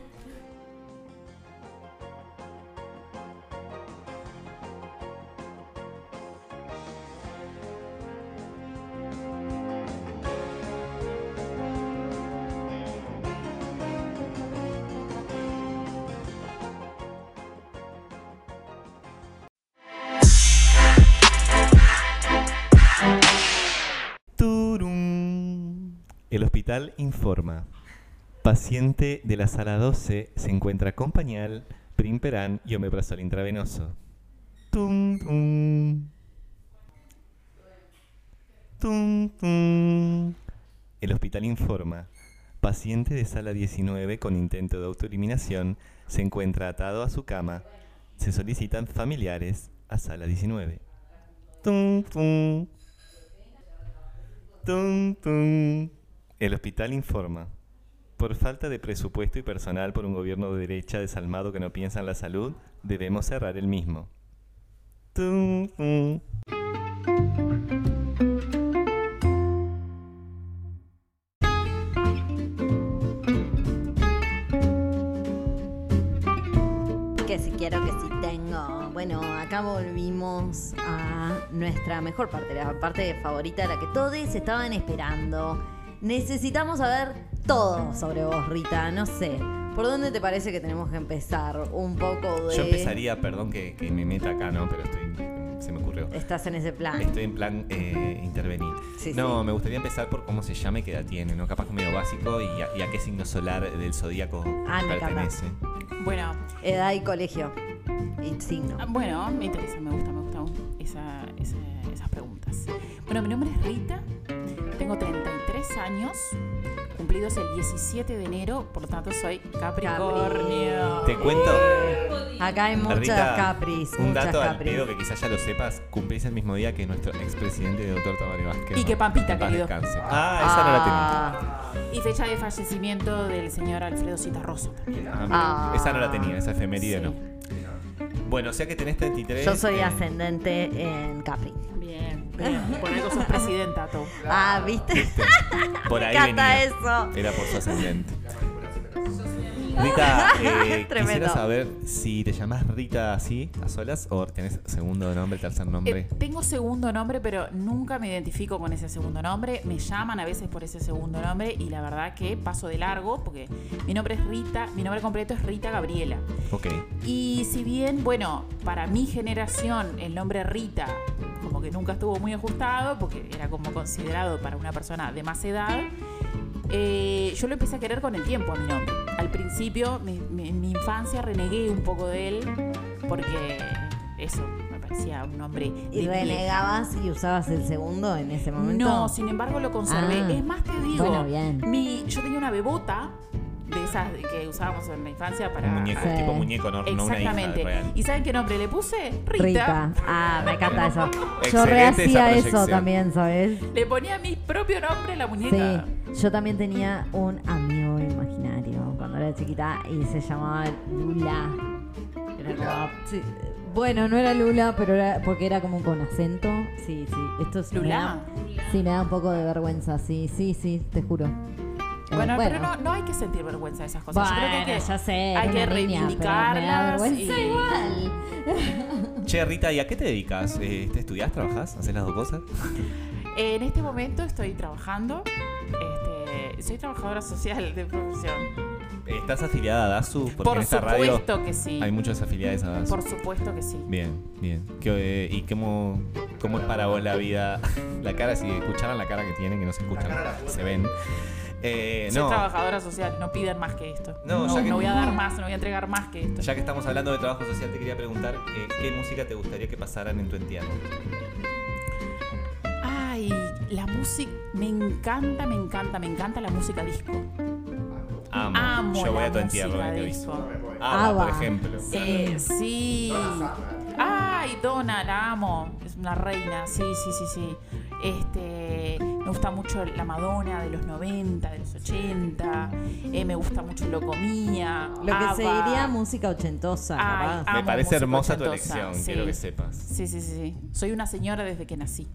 B: hospital informa. Paciente de la sala 12 se encuentra con pañal, primperán y omeprazol intravenoso. Tum, tum. Tum, tum. El hospital informa. Paciente de sala 19 con intento de autoeliminación se encuentra atado a su cama. Se solicitan familiares a sala 19. Tum, tum. Tum, tum. El hospital informa. Por falta de presupuesto y personal por un gobierno de derecha desalmado que no piensa en la salud, debemos cerrar el mismo. Tum, tum.
A: Que si quiero, que si tengo. Bueno, acá volvimos a nuestra mejor parte, la parte favorita, la que todos estaban esperando. Necesitamos saber todo sobre vos, Rita. No sé. ¿Por dónde te parece que tenemos que empezar? Un poco de.
B: Yo empezaría, perdón que, que me meta acá, ¿no? Pero estoy, se me ocurrió.
A: Estás en ese plan.
B: Estoy en plan eh, intervenir.
A: Sí,
B: no,
A: sí.
B: me gustaría empezar por cómo se llama y qué edad tiene, ¿no? Capaz que medio básico y a, y a qué signo solar del zodíaco
A: Ah, me encanta.
B: pertenece.
D: Bueno,
A: Edad y colegio. Y signo.
D: ah, bueno, me interesa, me gusta, me gusta esa- esa- esas preguntas. Bueno, mi nombre es Rita, tengo 33 años, cumplidos el 17 de enero, por lo tanto soy Capricornio.
B: Te cuento.
A: Acá hay muchas
B: Rita,
A: capris.
B: Un
A: muchas
B: dato al
A: capris.
B: pedo que quizás ya lo sepas, cumplís el mismo día que nuestro expresidente doctor Tamario Vázquez.
D: Y que Pampita,
B: paz
D: querido.
B: descanse. Ah, esa no la tenía.
A: Ah,
D: Y fecha de fallecimiento del señor Alfredo Citarroso también.
B: Ah,
A: Ah.
B: esa no la tenía, esa efeméride
D: Sí.
B: no. Bueno, o sea que tenés 33.
A: Yo soy
B: eh,
A: ascendente en Capri.
D: Bien. Por algo sos presidenta, tú.
A: Ah, ¿viste?
B: Por
A: Me
B: ahí
A: encanta
B: venía.
A: eso.
B: Era por su ascendente. Rita, eh, quisiera saber si te llamás Rita así, a solas, o tenés segundo nombre, tercer nombre.
D: Eh, tengo segundo nombre, pero nunca me identifico con ese segundo nombre. Me llaman a veces por ese segundo nombre y la verdad que paso de largo porque mi nombre es Rita, mi nombre completo es Rita Gabriela.
B: Ok.
D: Y si bien, bueno, para mi generación el nombre Rita como que nunca estuvo muy ajustado porque era como considerado para una persona de más edad, eh, yo lo empecé a querer con el tiempo a mi nombre. Al principio, mi- mi- en mi infancia renegué un poco de él porque eso me parecía un nombre
A: ¿Y
D: de
A: renegabas y usabas el segundo en ese momento?
D: no, sin embargo lo conservé.
A: Ah.
D: Es más, te digo,
A: Bueno, bien.
D: mi, yo tenía una bebota que usábamos en la infancia para...
B: Un muñeco,
A: Sí.
B: tipo muñeco, no, no una hija
D: Exactamente.
B: real.
D: ¿Y saben qué nombre le puse? Rita.
A: Rita. Ah, me encanta eso. Yo rehacía eso también, ¿sabes?
D: Le ponía mi propio nombre a la muñeca.
A: Sí, yo también tenía un amigo imaginario cuando era chiquita y se llamaba Lula. Era como- sí, Bueno, no era Lula, pero era porque era como con acento. Sí, sí. Esto es me
D: ¿Lula?
A: da- sí, me da un poco de vergüenza. Sí, sí, sí, te juro.
D: Bueno, pero no, no hay que sentir vergüenza de esas cosas. Yo creo que hay
A: Bueno,
D: que,
A: ya sé,
D: hay que
A: niña,
D: reivindicarlas.
A: vergüenza
D: y-
A: igual.
B: Che, Rita, ¿y a qué te dedicas? Eh, ¿Te estudiás, trabajás, haces las dos cosas?
D: En este momento estoy trabajando. Este, soy trabajadora social de profesión.
B: ¿Estás afiliada a DASU? Porque
D: Por
B: en esta radio
D: supuesto que sí.
B: hay muchas afiliadas a DASU.
D: Por supuesto que sí.
B: Bien, bien. ¿Qué, eh, ¿Y cómo, cómo es para vos la vida? La cara, si escucharan la cara que tienen, que no se escuchan, se ven. Eh,
D: Soy
B: no,
D: trabajadora social, no piden más que esto.
B: No,
D: No,
B: ya que-
D: no voy a dar más, no voy a entregar más que esto.
B: ya que estamos hablando de trabajo social, te quería preguntar eh, qué música te gustaría que pasaran en tu entierro.
D: Ay, la música, me encanta, me encanta, me encanta la música disco.
B: Amo.
D: Amo
B: Yo voy
D: la
B: a tu entierro,
D: música
B: te
D: disco.
B: aviso. Ava, por
A: Ava.
B: ejemplo.
D: Eh, sí. Ay, Donna, la amo. Es una reina. Sí, sí, sí, sí. Este, gusta mucho la Madonna de los 90, de los 80. Eh, me gusta mucho Locomía.
A: Lo que se diría música ochentosa,
D: Ay,
B: Me parece hermosa tu elección,
D: sí.
B: quiero que sepas.
D: Sí, sí, sí, sí. Soy una señora desde que nací.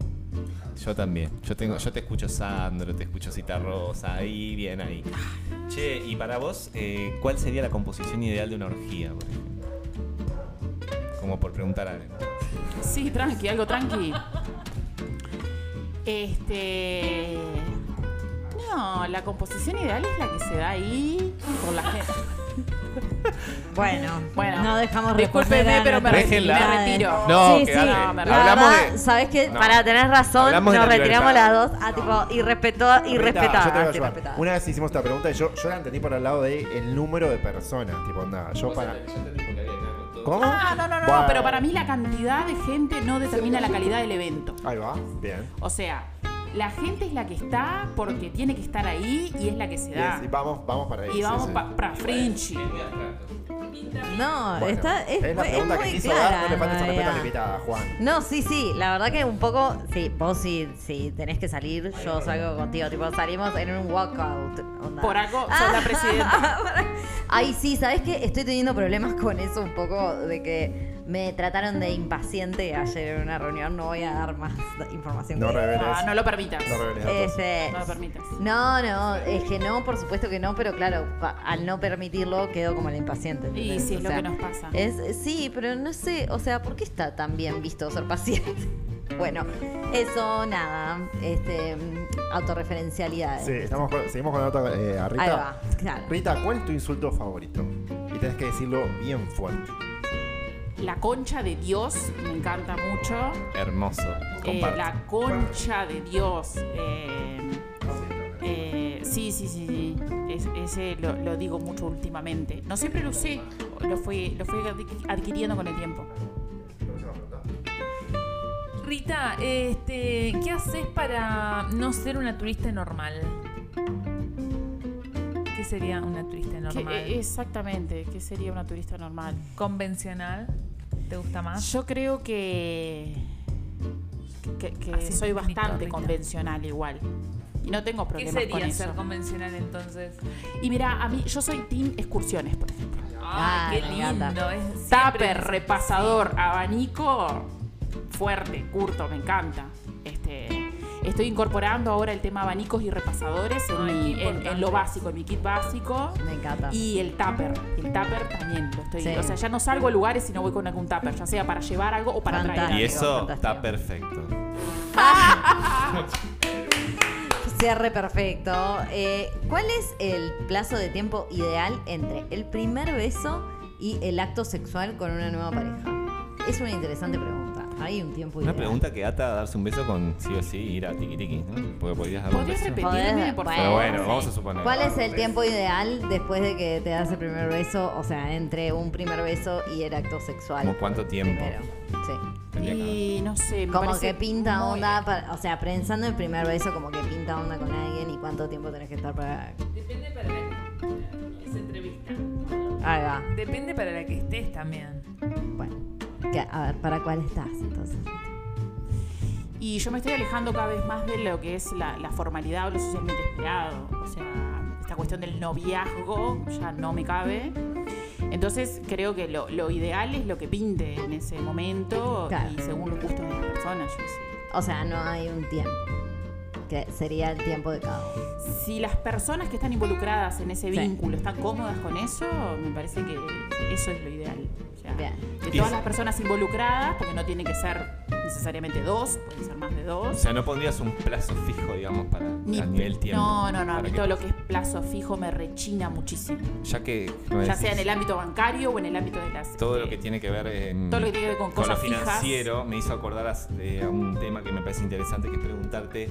B: Yo también. Yo tengo, yo te escucho Sandro, te escucho Cita Rosa, ahí, bien ahí. Che, y para vos, eh, ¿cuál sería la composición ideal de una orgía, por ejemplo? Como por preguntar algo.
D: Sí, tranqui, algo tranqui. Este. No, la composición ideal es la que se da ahí con la gente.
A: Bueno,
D: Bueno,
A: no dejamos
D: discúlpeme, pero me
B: retiro, me
D: retiro.
B: No,
A: sí, sí.
D: No, me
B: Hablamos
A: verdad,
B: de-
A: ¿sabes qué?
B: No.
A: Para tener razón,
B: Hablamos
A: nos
B: la
A: retiramos las dos. Ah, tipo, irrespeto,
F: Rita, yo te voy a
A: irrespetadas.
F: ayudar.
A: irrespetadas.
F: Una vez hicimos esta pregunta y yo, yo la entendí por el lado de el número de personas. Tipo, nada, yo para. ¿Cómo?
D: Ah, no, no, no,
F: Bueno.
D: no, pero para mí la cantidad de gente no determina la calidad del evento.
F: Ahí va, bien.
D: O sea, la gente es la que está porque tiene que estar ahí y es la que se da.
F: Yes, y vamos, vamos para ahí.
D: Y
F: sí,
D: vamos
F: sí.
D: pa- para Frinchi.
A: No,
F: Bueno,
A: está, es,
F: es la
A: es
F: pregunta
A: muy
F: que quiso
A: clara,
F: dar, no le falta
A: en
F: respeto a la invitada, Juan.
A: No, sí, sí, la verdad que un poco, sí, vos si, si tenés que salir, yo salgo contigo, tipo salimos en un walkout. onda.
D: Por algo soy la presidenta.
A: Ay, sí, ¿sabes qué? Estoy teniendo problemas con eso un poco de que me trataron de impaciente ayer en una reunión, no voy a dar más información.
F: No reveles.
D: No lo permitas.
F: No reveles.
A: Este,
D: No lo permitas.
A: no, no, es que no, por supuesto que no, pero claro, al no permitirlo quedo como la impaciente.
D: Y
A: ¿entendés?
D: sí, es
A: O
D: lo que nos pasa.
A: Es, sí, pero no sé, o sea, ¿por qué está tan bien visto ser paciente? Bueno, eso, nada, este, autorreferencialidades.
F: Sí, estamos con- seguimos con la nota eh, a Rita.
A: Ahí va, claro.
F: Rita, ¿cuál es tu insulto favorito? Y tenés que decirlo bien fuerte.
D: La concha de Dios me encanta mucho.
B: Hermoso.
D: Eh, la concha de Dios. eh, eh, sí, sí, sí, sí. Es- ese lo, lo digo mucho últimamente. No siempre lo usé, lo fui, lo fui adqui- adquiriendo con el tiempo.
C: Rita, este, ¿qué haces para no ser una turista normal? ¿Qué sería una turista normal?
D: exactamente, ¿qué sería una turista normal?
C: ¿Convencional? ¿Te gusta más?
D: Yo creo que, que, que
C: Así
D: soy bastante convencional igual. Y no tengo
C: ¿Qué
D: problemas con
C: sería
D: eso.
C: ser convencional entonces?
D: Y mira, a mí, yo soy team excursiones, por ejemplo.
C: Ay,
A: Ay,
C: qué
A: encanta.
C: lindo. es-
D: Tupper, repasador, abanico, fuerte, curto, me encanta. Este, estoy incorporando ahora el tema abanicos y repasadores en,
C: Ay,
D: mi-
C: qué
D: en- en
C: importante.
D: lo básico, en mi kit básico.
A: Me encanta.
D: Y el tupper, el tupper también lo estoy.
A: Sí.
D: O sea, ya no salgo a lugares si no voy con algún tupper, ya sea para llevar algo o para traer
A: Fantástico.
B: Y
D: algo.
B: eso
A: fantástico.
B: está perfecto.
A: Cierre perfecto. Eh, ¿Cuál es el plazo de tiempo ideal entre el primer beso y el acto sexual con una nueva pareja? Es una interesante pregunta. Hay un tiempo
B: Una
A: ideal.
B: pregunta que ata a darse un beso con sí o sí ir a tiki tiki, ¿no? Porque podrías dar un
D: ¿Podrías
B: beso.
D: repetirme, por
A: bueno,
B: Pero
D: favor?
B: bueno, vamos a suponer.
A: ¿Cuál es el tiempo ideal después de que te das el primer beso? O sea, entre un primer beso y el acto sexual.
B: ¿Como cuánto tiempo?
A: Primero. Sí.
B: Tendría que haber?
D: Y no sé, me
A: Como
D: parece
A: que pinta
D: muy-
A: onda, para- o sea, pensando en el primer beso, como que pinta onda con alguien y cuánto tiempo tenés que estar para...
C: Depende para la que esa entrevista.
A: Ahí va.
C: Depende para la que estés también.
A: Bueno, que- a ver, ¿para cuál estás entonces?
D: Y yo me estoy alejando cada vez más de lo que es la, la formalidad o lo socialmente esperado. O sea, esta cuestión del noviazgo ya no me cabe. Entonces creo que lo, lo ideal es lo que pinte en ese momento
A: Claro.
D: y según los gustos de las personas. Yo sé.
A: O sea, no hay un tiempo. Que sería el tiempo de cada uno.
D: Si las personas que están involucradas en ese
A: Sí.
D: vínculo están cómodas con eso, me parece que eso es lo ideal. O sea,
A: Bien.
D: que
B: Y
D: todas las personas involucradas, porque no tiene que ser necesariamente dos, pueden ser más de
B: O
D: dos.
B: sea, no pondrías un plazo fijo, digamos, para
D: Ni-
B: a nivel tiempo.
D: no, no, no, a mí
B: que-
D: todo lo que es plazo fijo me rechina muchísimo.
B: Ya que.
D: Ya
B: decís,
D: sea en el ámbito bancario o en el ámbito de las...
B: Todo lo
D: eh,
B: que tiene que ver en-
D: todo lo que tiene que ver con cosas
B: lo
D: fijas.
B: financiero me hizo acordar a, de- a un tema que me parece interesante, que es preguntarte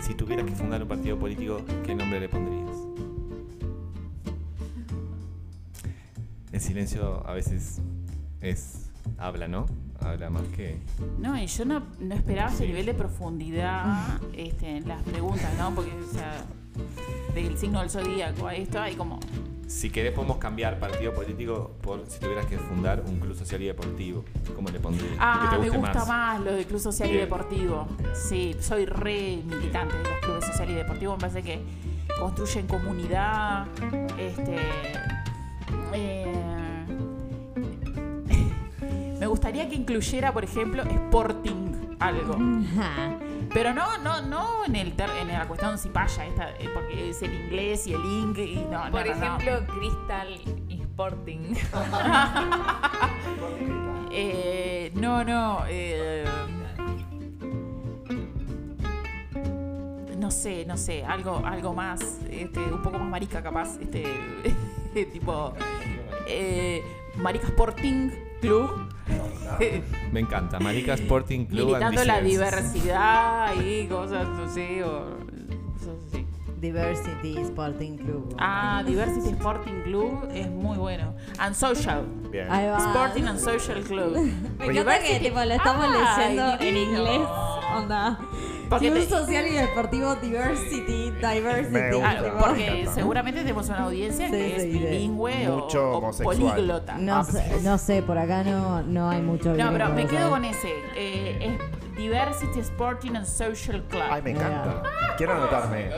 B: si tuvieras que fundar un partido político, ¿qué nombre le pondrías? El silencio a veces es habla, ¿no? Habla más que
D: No, y yo no, no esperaba ese nivel de profundidad este, en las preguntas, ¿no? Porque, o sea, del signo del zodíaco a esto hay como...
B: si querés podemos cambiar partido político por si tuvieras que fundar un club social y deportivo, ¿cómo le pondrías?
D: Ah,
B: que te
D: me
B: guste
D: gusta más. lo del Club Social y. Deportivo. Sí, soy re militante de los clubes social y deportivos. Me parece que construyen comunidad. Este. eh, me gustaría que incluyera, por ejemplo, Sporting algo. Pero no, no, no en el ter- en la cuestión cipaya esta, eh, porque es el inglés y el ing y no,
C: Por
D: no, no.
C: ejemplo, Crystal Sporting.
D: Eh, no, no. eh, no sé, no sé, algo, algo más, este, un poco más marica capaz, este, tipo eh, Marica Sporting Club,
B: Me encanta, Marica Sporting Club
D: militando la diversidad y cosas así, o cosas así.
A: Diversity Sporting Club.
D: Ah, Diversity Sporting Club es muy bueno. And Social.
F: Bien.
A: Ahí va.
D: Sporting and Social Club.
A: Me encanta que tipo, lo estamos
D: Ay,
A: leyendo en inglés. Onda.
D: Porque
A: Club
D: te-
A: social y deportivo Diversity, Diversity.
F: Gusta.
D: Ah,
F: Me
D: porque seguramente tenemos una audiencia
A: Sí,
D: que es
A: sí, sí.
D: bilingüe o-
F: Mucho
D: o, políglota.
A: No sé, no sé, por acá no, no hay mucho
D: No, pero me quedo
A: ¿sabes?
D: con ese. eh, es Diversity Sporting and Social Club.
F: Ay, me encanta. Quiero anotarme.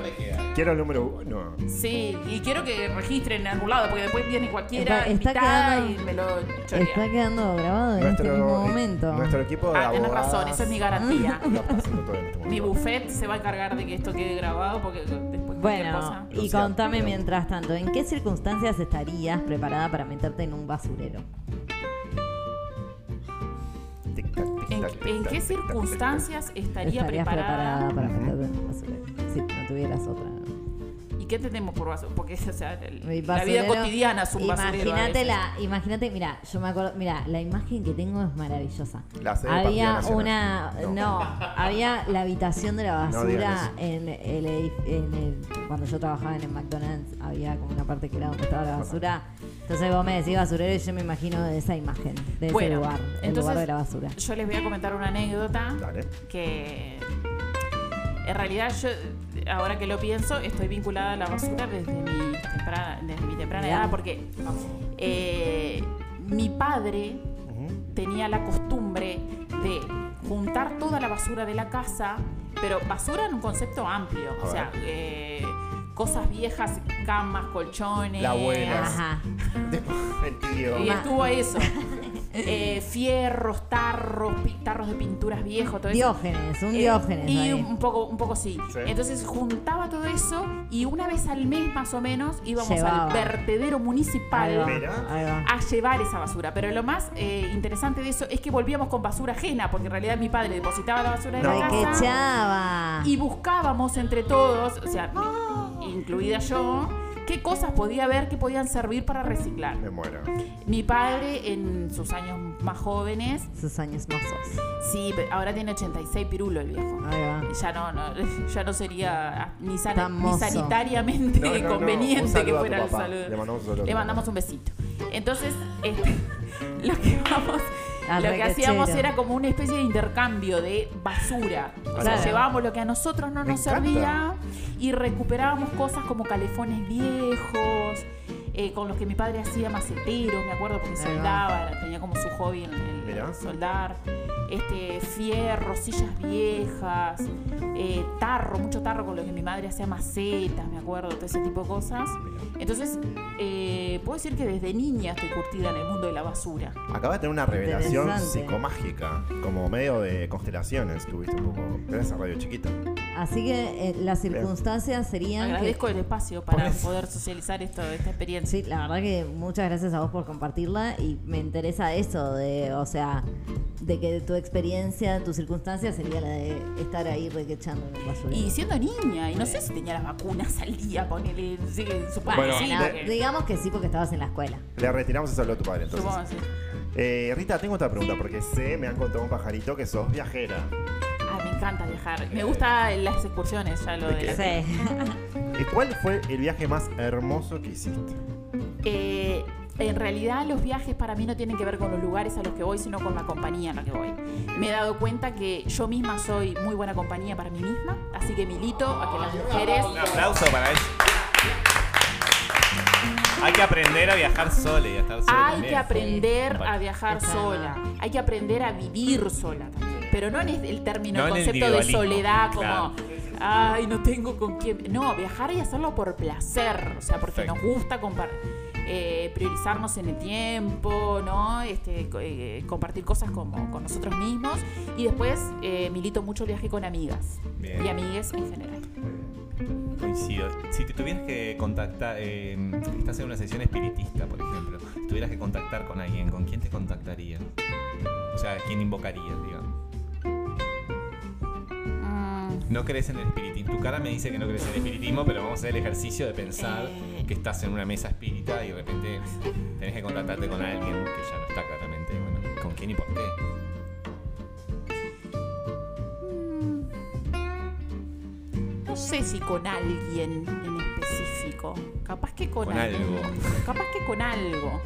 F: Quiero el número uno.
D: Sí, y quiero que registren en algún lado, porque después viene cualquiera
A: Está- está
D: invitada
A: quedando-
D: y me lo chorea.
A: Está quedando grabado en este mismo momento.
F: nuestro equipo de
D: Ah, tenés
F: abogadas
D: razón, esa es mi garantía.
F: lo está haciendo todo en este momento.
D: Mi buffet se va a encargar de que esto quede grabado porque después cualquier
A: Bueno,
D: cosa.
A: y contame mientras tanto, ¿en qué circunstancias estarías preparada para meterte en un basurero?
D: ¿En, qué circunstancias estaría
A: ¿Estarías
D: preparada?
A: preparada para meterte en un basurero? Si no tuvieras otra.
D: ¿Y qué entendemos por basurero? Porque o sea, el- la vida cotidiana es un basurero.
A: Imagínate la, imagínate, mira, yo me acuerdo, mira, la imagen que tengo es maravillosa.
F: La
A: había una, no. había la habitación de la
F: No
A: basura en el, en el, cuando yo trabajaba en el McDonald's, había como una parte que era donde estaba la basura. Entonces vos me decís basurero y yo me imagino de esa imagen, de ese lugar, el
D: entonces-
A: lugar de la basura.
D: Yo les voy a comentar una anécdota
F: Dale.
D: que en realidad yo, ahora que lo pienso, estoy vinculada a la basura desde mi temprana, desde mi temprana edad porque eh, mi padre tenía la costumbre de juntar toda la basura de la casa, pero basura en un concepto amplio,
F: A
D: o sea, eh, cosas viejas, camas, colchones.
F: La abuela.
A: Ajá.
F: Tío.
D: Y estuvo eso. Eh, fierros, tarros, pi- tarros de pinturas viejos, todo eso.
A: Diógenes, un
D: Eh,
A: Diógenes.
D: y
A: ahí.
D: un poco, un poco sí.
F: Sí.
D: Entonces juntaba todo eso y una vez al mes más o menos íbamos
A: Llevaba.
D: al vertedero
A: Ahí
D: municipal
A: va,
F: Mira.
A: ahí va.
D: a llevar esa basura. Pero lo más eh, interesante de eso es que volvíamos con basura ajena, porque en realidad mi padre depositaba la basura en
F: No.
D: la
A: ¡Ay, qué
D: casa y buscábamos entre todos, o sea, incluida yo, qué cosas podía haber que podían servir para reciclar.
F: Me muero.
D: Mi padre en sus años más jóvenes,
A: Sus años mozos.
D: sí, ahora tiene 86 pirulo el viejo.
A: Ahí va.
D: Ya no, no, ya no sería ni, san- ni sanitariamente
F: No, no,
D: conveniente que fuera el saludo.
F: Le mandamos un saludo a tu
D: Le
F: papá.
D: mandamos un besito. Entonces, este, lo que vamos,
A: Al
D: lo que hacíamos era como una especie de intercambio de basura. O sea, llevábamos lo que a nosotros no
F: Me
D: nos
F: encanta.
D: servía y recuperábamos cosas como calefones viejos, eh, con los que mi padre hacía maceteros, me acuerdo, porque soldaba, tenía como su hobby en el soldar. Este, fierros, sillas viejas, eh, tarro, mucho tarro con los que mi madre hacía macetas, me acuerdo, todo ese tipo de cosas. Entonces, eh, puedo decir que desde niña estoy curtida en el mundo de la basura.
F: Acabas de tener una revelación psicomágica, como medio de constelaciones, tuviste un poco. Pero esa radio chiquita.
A: así que eh, las circunstancias serían. que-
D: Agradezco el espacio para
B: Por
D: poder socializar esto, esta experiencia.
A: Sí, la verdad que muchas gracias a vos por compartirla y me interesa eso de, o sea, de que tu experiencia, tu circunstancia sería la de estar ahí requechando en un basurero.
D: Y siendo niña, y no sé si tenía las vacunas al día, ponele, sí, supongo
F: Bueno,
D: que sí,
A: No,
D: porque-
A: digamos que sí porque estabas en la escuela.
F: Le retiramos eso a tu padre, entonces.
D: supongo que sí.
F: Eh, Rita, tengo otra pregunta, porque sé, me han contado un pajarito que sos viajera.
D: Ah, me encanta viajar. Me gustan las excursiones, ya lo de la...
A: Sí.
F: ¿Y cuál fue el viaje más hermoso que hiciste?
D: Eh, en realidad los viajes para mí no tienen que ver con los lugares a los que voy, sino con la compañía en la que voy. Me he dado cuenta que yo misma soy muy buena compañía para mí misma, así que milito a que las mujeres...
B: Un aplauso para eso. Hay que aprender a viajar sola y a estar sola.
D: Hay
B: también.
D: que aprender a viajar sola. Hay que aprender a vivir sola también. Pero no en el término,
B: No
D: el concepto de soledad como,
B: claro.
D: ay, no tengo con quién. No, viajar y hacerlo por placer. O sea, porque
B: Perfecto.
D: nos gusta compar- eh, priorizarnos en el tiempo, ¿no? Este, eh, compartir cosas como con nosotros mismos. Y después eh, milito mucho el viaje con amigas.
B: Bien.
D: Y amigues en general.
B: Coincido. Si te tuvieras que contactar, eh, estás en una sesión espiritista, por ejemplo, si tuvieras que contactar con alguien, ¿con quién te contactarías? O sea, ¿quién invocarías, digamos?
D: Mm,
B: No crees en el espiritismo. Tu cara me dice que no crees en el espiritismo, pero vamos a hacer el ejercicio de pensar
D: Eh.
B: Que estás en una mesa espírita y de repente tenés que contactarte con alguien que ya no está claramente. Bueno, ¿con quién y por qué?
D: No sé si con alguien en específico. Capaz que con,
B: Con
D: algo.
B: algo.
D: Capaz que con algo.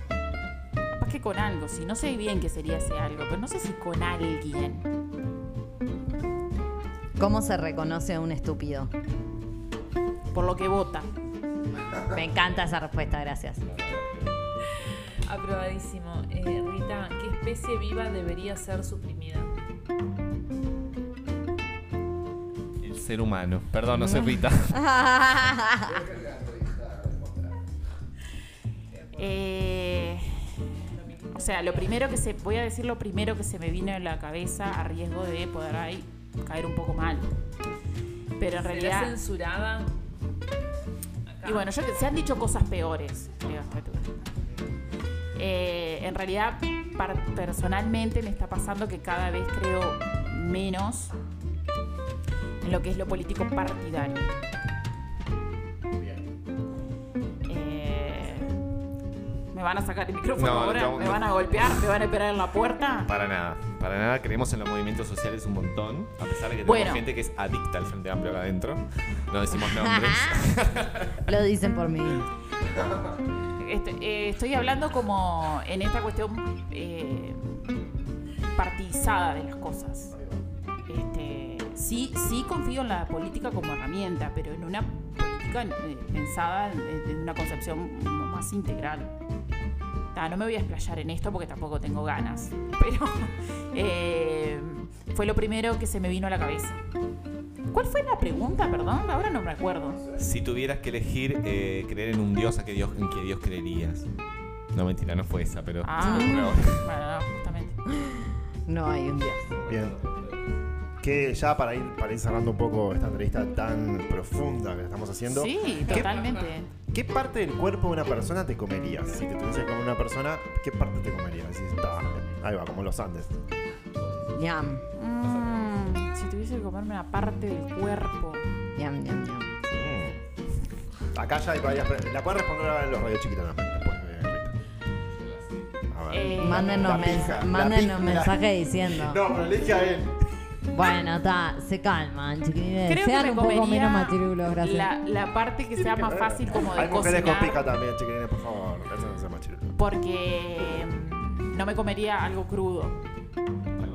D: Capaz que con algo. Sí, no sé bien qué sería ese algo, pero no sé si con alguien.
A: ¿Cómo se reconoce a un estúpido?
D: Por lo que vota.
A: Me encanta esa respuesta, gracias.
C: Aprobadísimo. Eh, Rita, ¿qué especie viva debería ser suprimida?
B: El ser humano. Perdón, no soy Rita.
D: Eh, o sea, lo primero que se. Voy a decir lo primero que se me vino en la cabeza a riesgo de poder ahí caer un poco mal. Pero en
C: ¿Será
D: realidad.
C: censurada?
D: Y bueno, yo, se han dicho cosas peores, creo. Eh, en realidad, personalmente me está pasando que cada vez creo menos en lo que es lo político partidario. ¿Me van a sacar el micrófono
B: No,
D: ahora?
B: no,
D: ¿Me
B: no.
D: van a golpear? ¿Me van a esperar en la puerta?
B: Para nada, para nada. Creemos en los movimientos sociales un montón. A pesar de que tenemos
D: Bueno.
B: gente que es adicta al Frente Amplio acá adentro. No decimos nombres.
A: Lo dicen por mí.
D: Este, eh, estoy hablando como en esta cuestión eh, partidizada de las cosas. Este, sí, sí confío en la política como herramienta, pero en una política eh, pensada desde una concepción más integral. Ta, no me voy a explayar en esto porque tampoco tengo ganas, pero eh, fue lo primero que se me vino a la cabeza. ¿Cuál fue la pregunta, perdón? Ahora no me acuerdo.
B: si tuvieras que elegir eh, creer en un dios, ¿a qué dios, en qué dios creerías? No, mentira, no fue esa, pero...
D: Ah,
B: se me ocurrió.
D: bueno, no, justamente.
A: No hay un dios.
F: Bien. Que ya para ir, para ir cerrando un poco esta entrevista tan profunda que estamos haciendo.
D: Sí,
F: ¿qué-
D: totalmente.
F: ¿Qué parte del cuerpo de una persona te comerías? Si te tuviese que comer una persona, ¿qué parte te comerías? Decís, "Ta, ahí va, como los Andes.
A: Ñam,
D: Mm, si tuviese que comerme una parte del cuerpo.
A: ñam, ñam, ñam.
F: Mm. Acá ya hay varias. La puedes responder ahora en los radios chiquitos también. Después de Rita. A ver.
D: Eh,
A: Mándenos,
F: La
A: mens-
F: pija, la
A: mándenos
F: pija.
A: mensajes diciendo.
F: No, pero le dije a él.
A: Bueno, está, se calman, chiquilines.
D: Creo
A: Sean
D: que me
A: un poco menos
D: comería
A: machirulos, gracias.
D: la, la parte que sea más fácil como de
F: Hay mujeres con
D: cocinar.
F: pija también, chiquilines, por favor. Eso no sea machirulo.
D: Porque mm, no me comería algo crudo.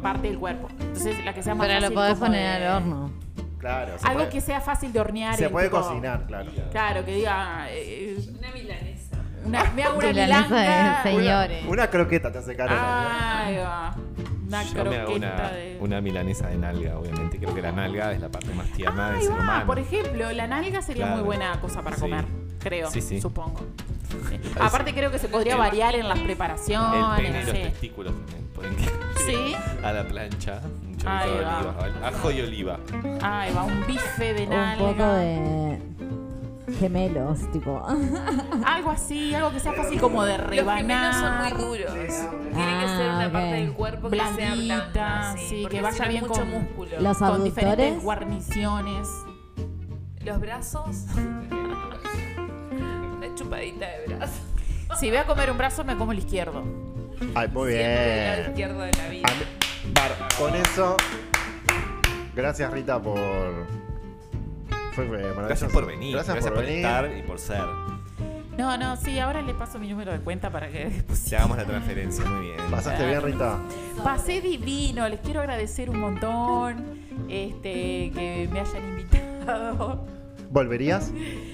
D: Parte del cuerpo. Entonces la que sea más
A: Pero lo
D: fácil
A: podés
D: como
A: poner
D: de-
A: al horno.
F: Claro.
D: Algo
F: puede-
D: que sea fácil de hornear.
F: Se puede
D: tipo-
F: cocinar, claro.
D: Claro, que diga. eh,
C: Una milanesa.
D: Una, me hago una
A: Milanesa
D: milanga.
A: de señores.
F: Una croqueta te hace caro.
D: Ahí va. Una
B: Yo me hago
D: croqueta
B: una,
D: de.
B: una milanesa de nalga, obviamente. Creo que la nalga es la parte más tierna del
D: Ahí
B: ser
D: va,
B: humano.
D: por ejemplo, la nalga sería
B: Claro.
D: muy buena cosa para
B: Sí.
D: comer, creo,
B: Sí, sí.
D: supongo. Sí. Aparte creo que se podría
B: El-
D: variar en las
B: El
D: preparaciones,
B: pene y los testículos también pueden
D: Sí.
B: a la plancha.
D: Ahí
B: todo
D: va.
B: oliva. Ajo y oliva.
D: Ahí va, un bife de
A: Un
D: nalga.
A: poco de gemelos, tipo.
D: Algo así, algo que sea fácil como de
C: Los gemelos
D: rebanar.
C: son muy duros. Tiene que ser
A: Ah,
C: una parte del cuerpo que sea blanda.
D: sí, que vaya bien
C: mucho
D: con
C: músculo.
A: Los
D: Con diferentes guarniciones.
C: Los brazos. Una chupadita de brazo.
D: Si voy a comer un brazo, me como el izquierdo.
F: Ay, muy
C: Siempre del lado
F: bien.
C: izquierdo de la vida.
F: Mí- Bar, con eso. Gracias, Rita, por. Fue maravilloso.
B: Gracias por venir.
F: Gracias, por, venir.
B: estar y por ser.
D: No, no, sí, ahora le paso mi número de cuenta para que después
B: hagamos la transferencia, muy bien.
F: ¿Pasaste bien, Rita?
D: Pasé divino, les quiero agradecer un montón este, que me hayan invitado.
F: ¿Volverías?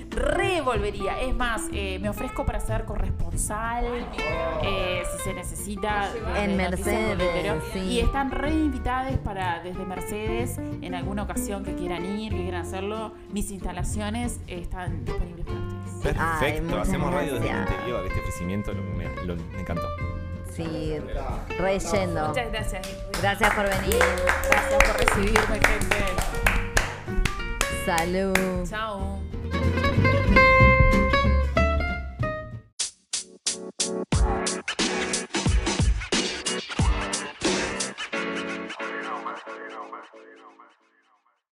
D: Revolvería. Es más, eh, me ofrezco para ser corresponsal eh, si se necesita. desde
A: En Mercedes,
D: Interior.
A: sí.
D: Y están reinvitadas para desde Mercedes en alguna ocasión que quieran ir, que quieran hacerlo. Mis instalaciones están disponibles para ustedes.
B: Perfecto, hacemos radio desde el interior. Este ofrecimiento lo- me, lo- me encantó.
A: Sí, reyendo.
C: Muchas gracias.
A: Gracias por venir.
D: Gracias por recibirme, gente.
A: Salud.
C: Chao.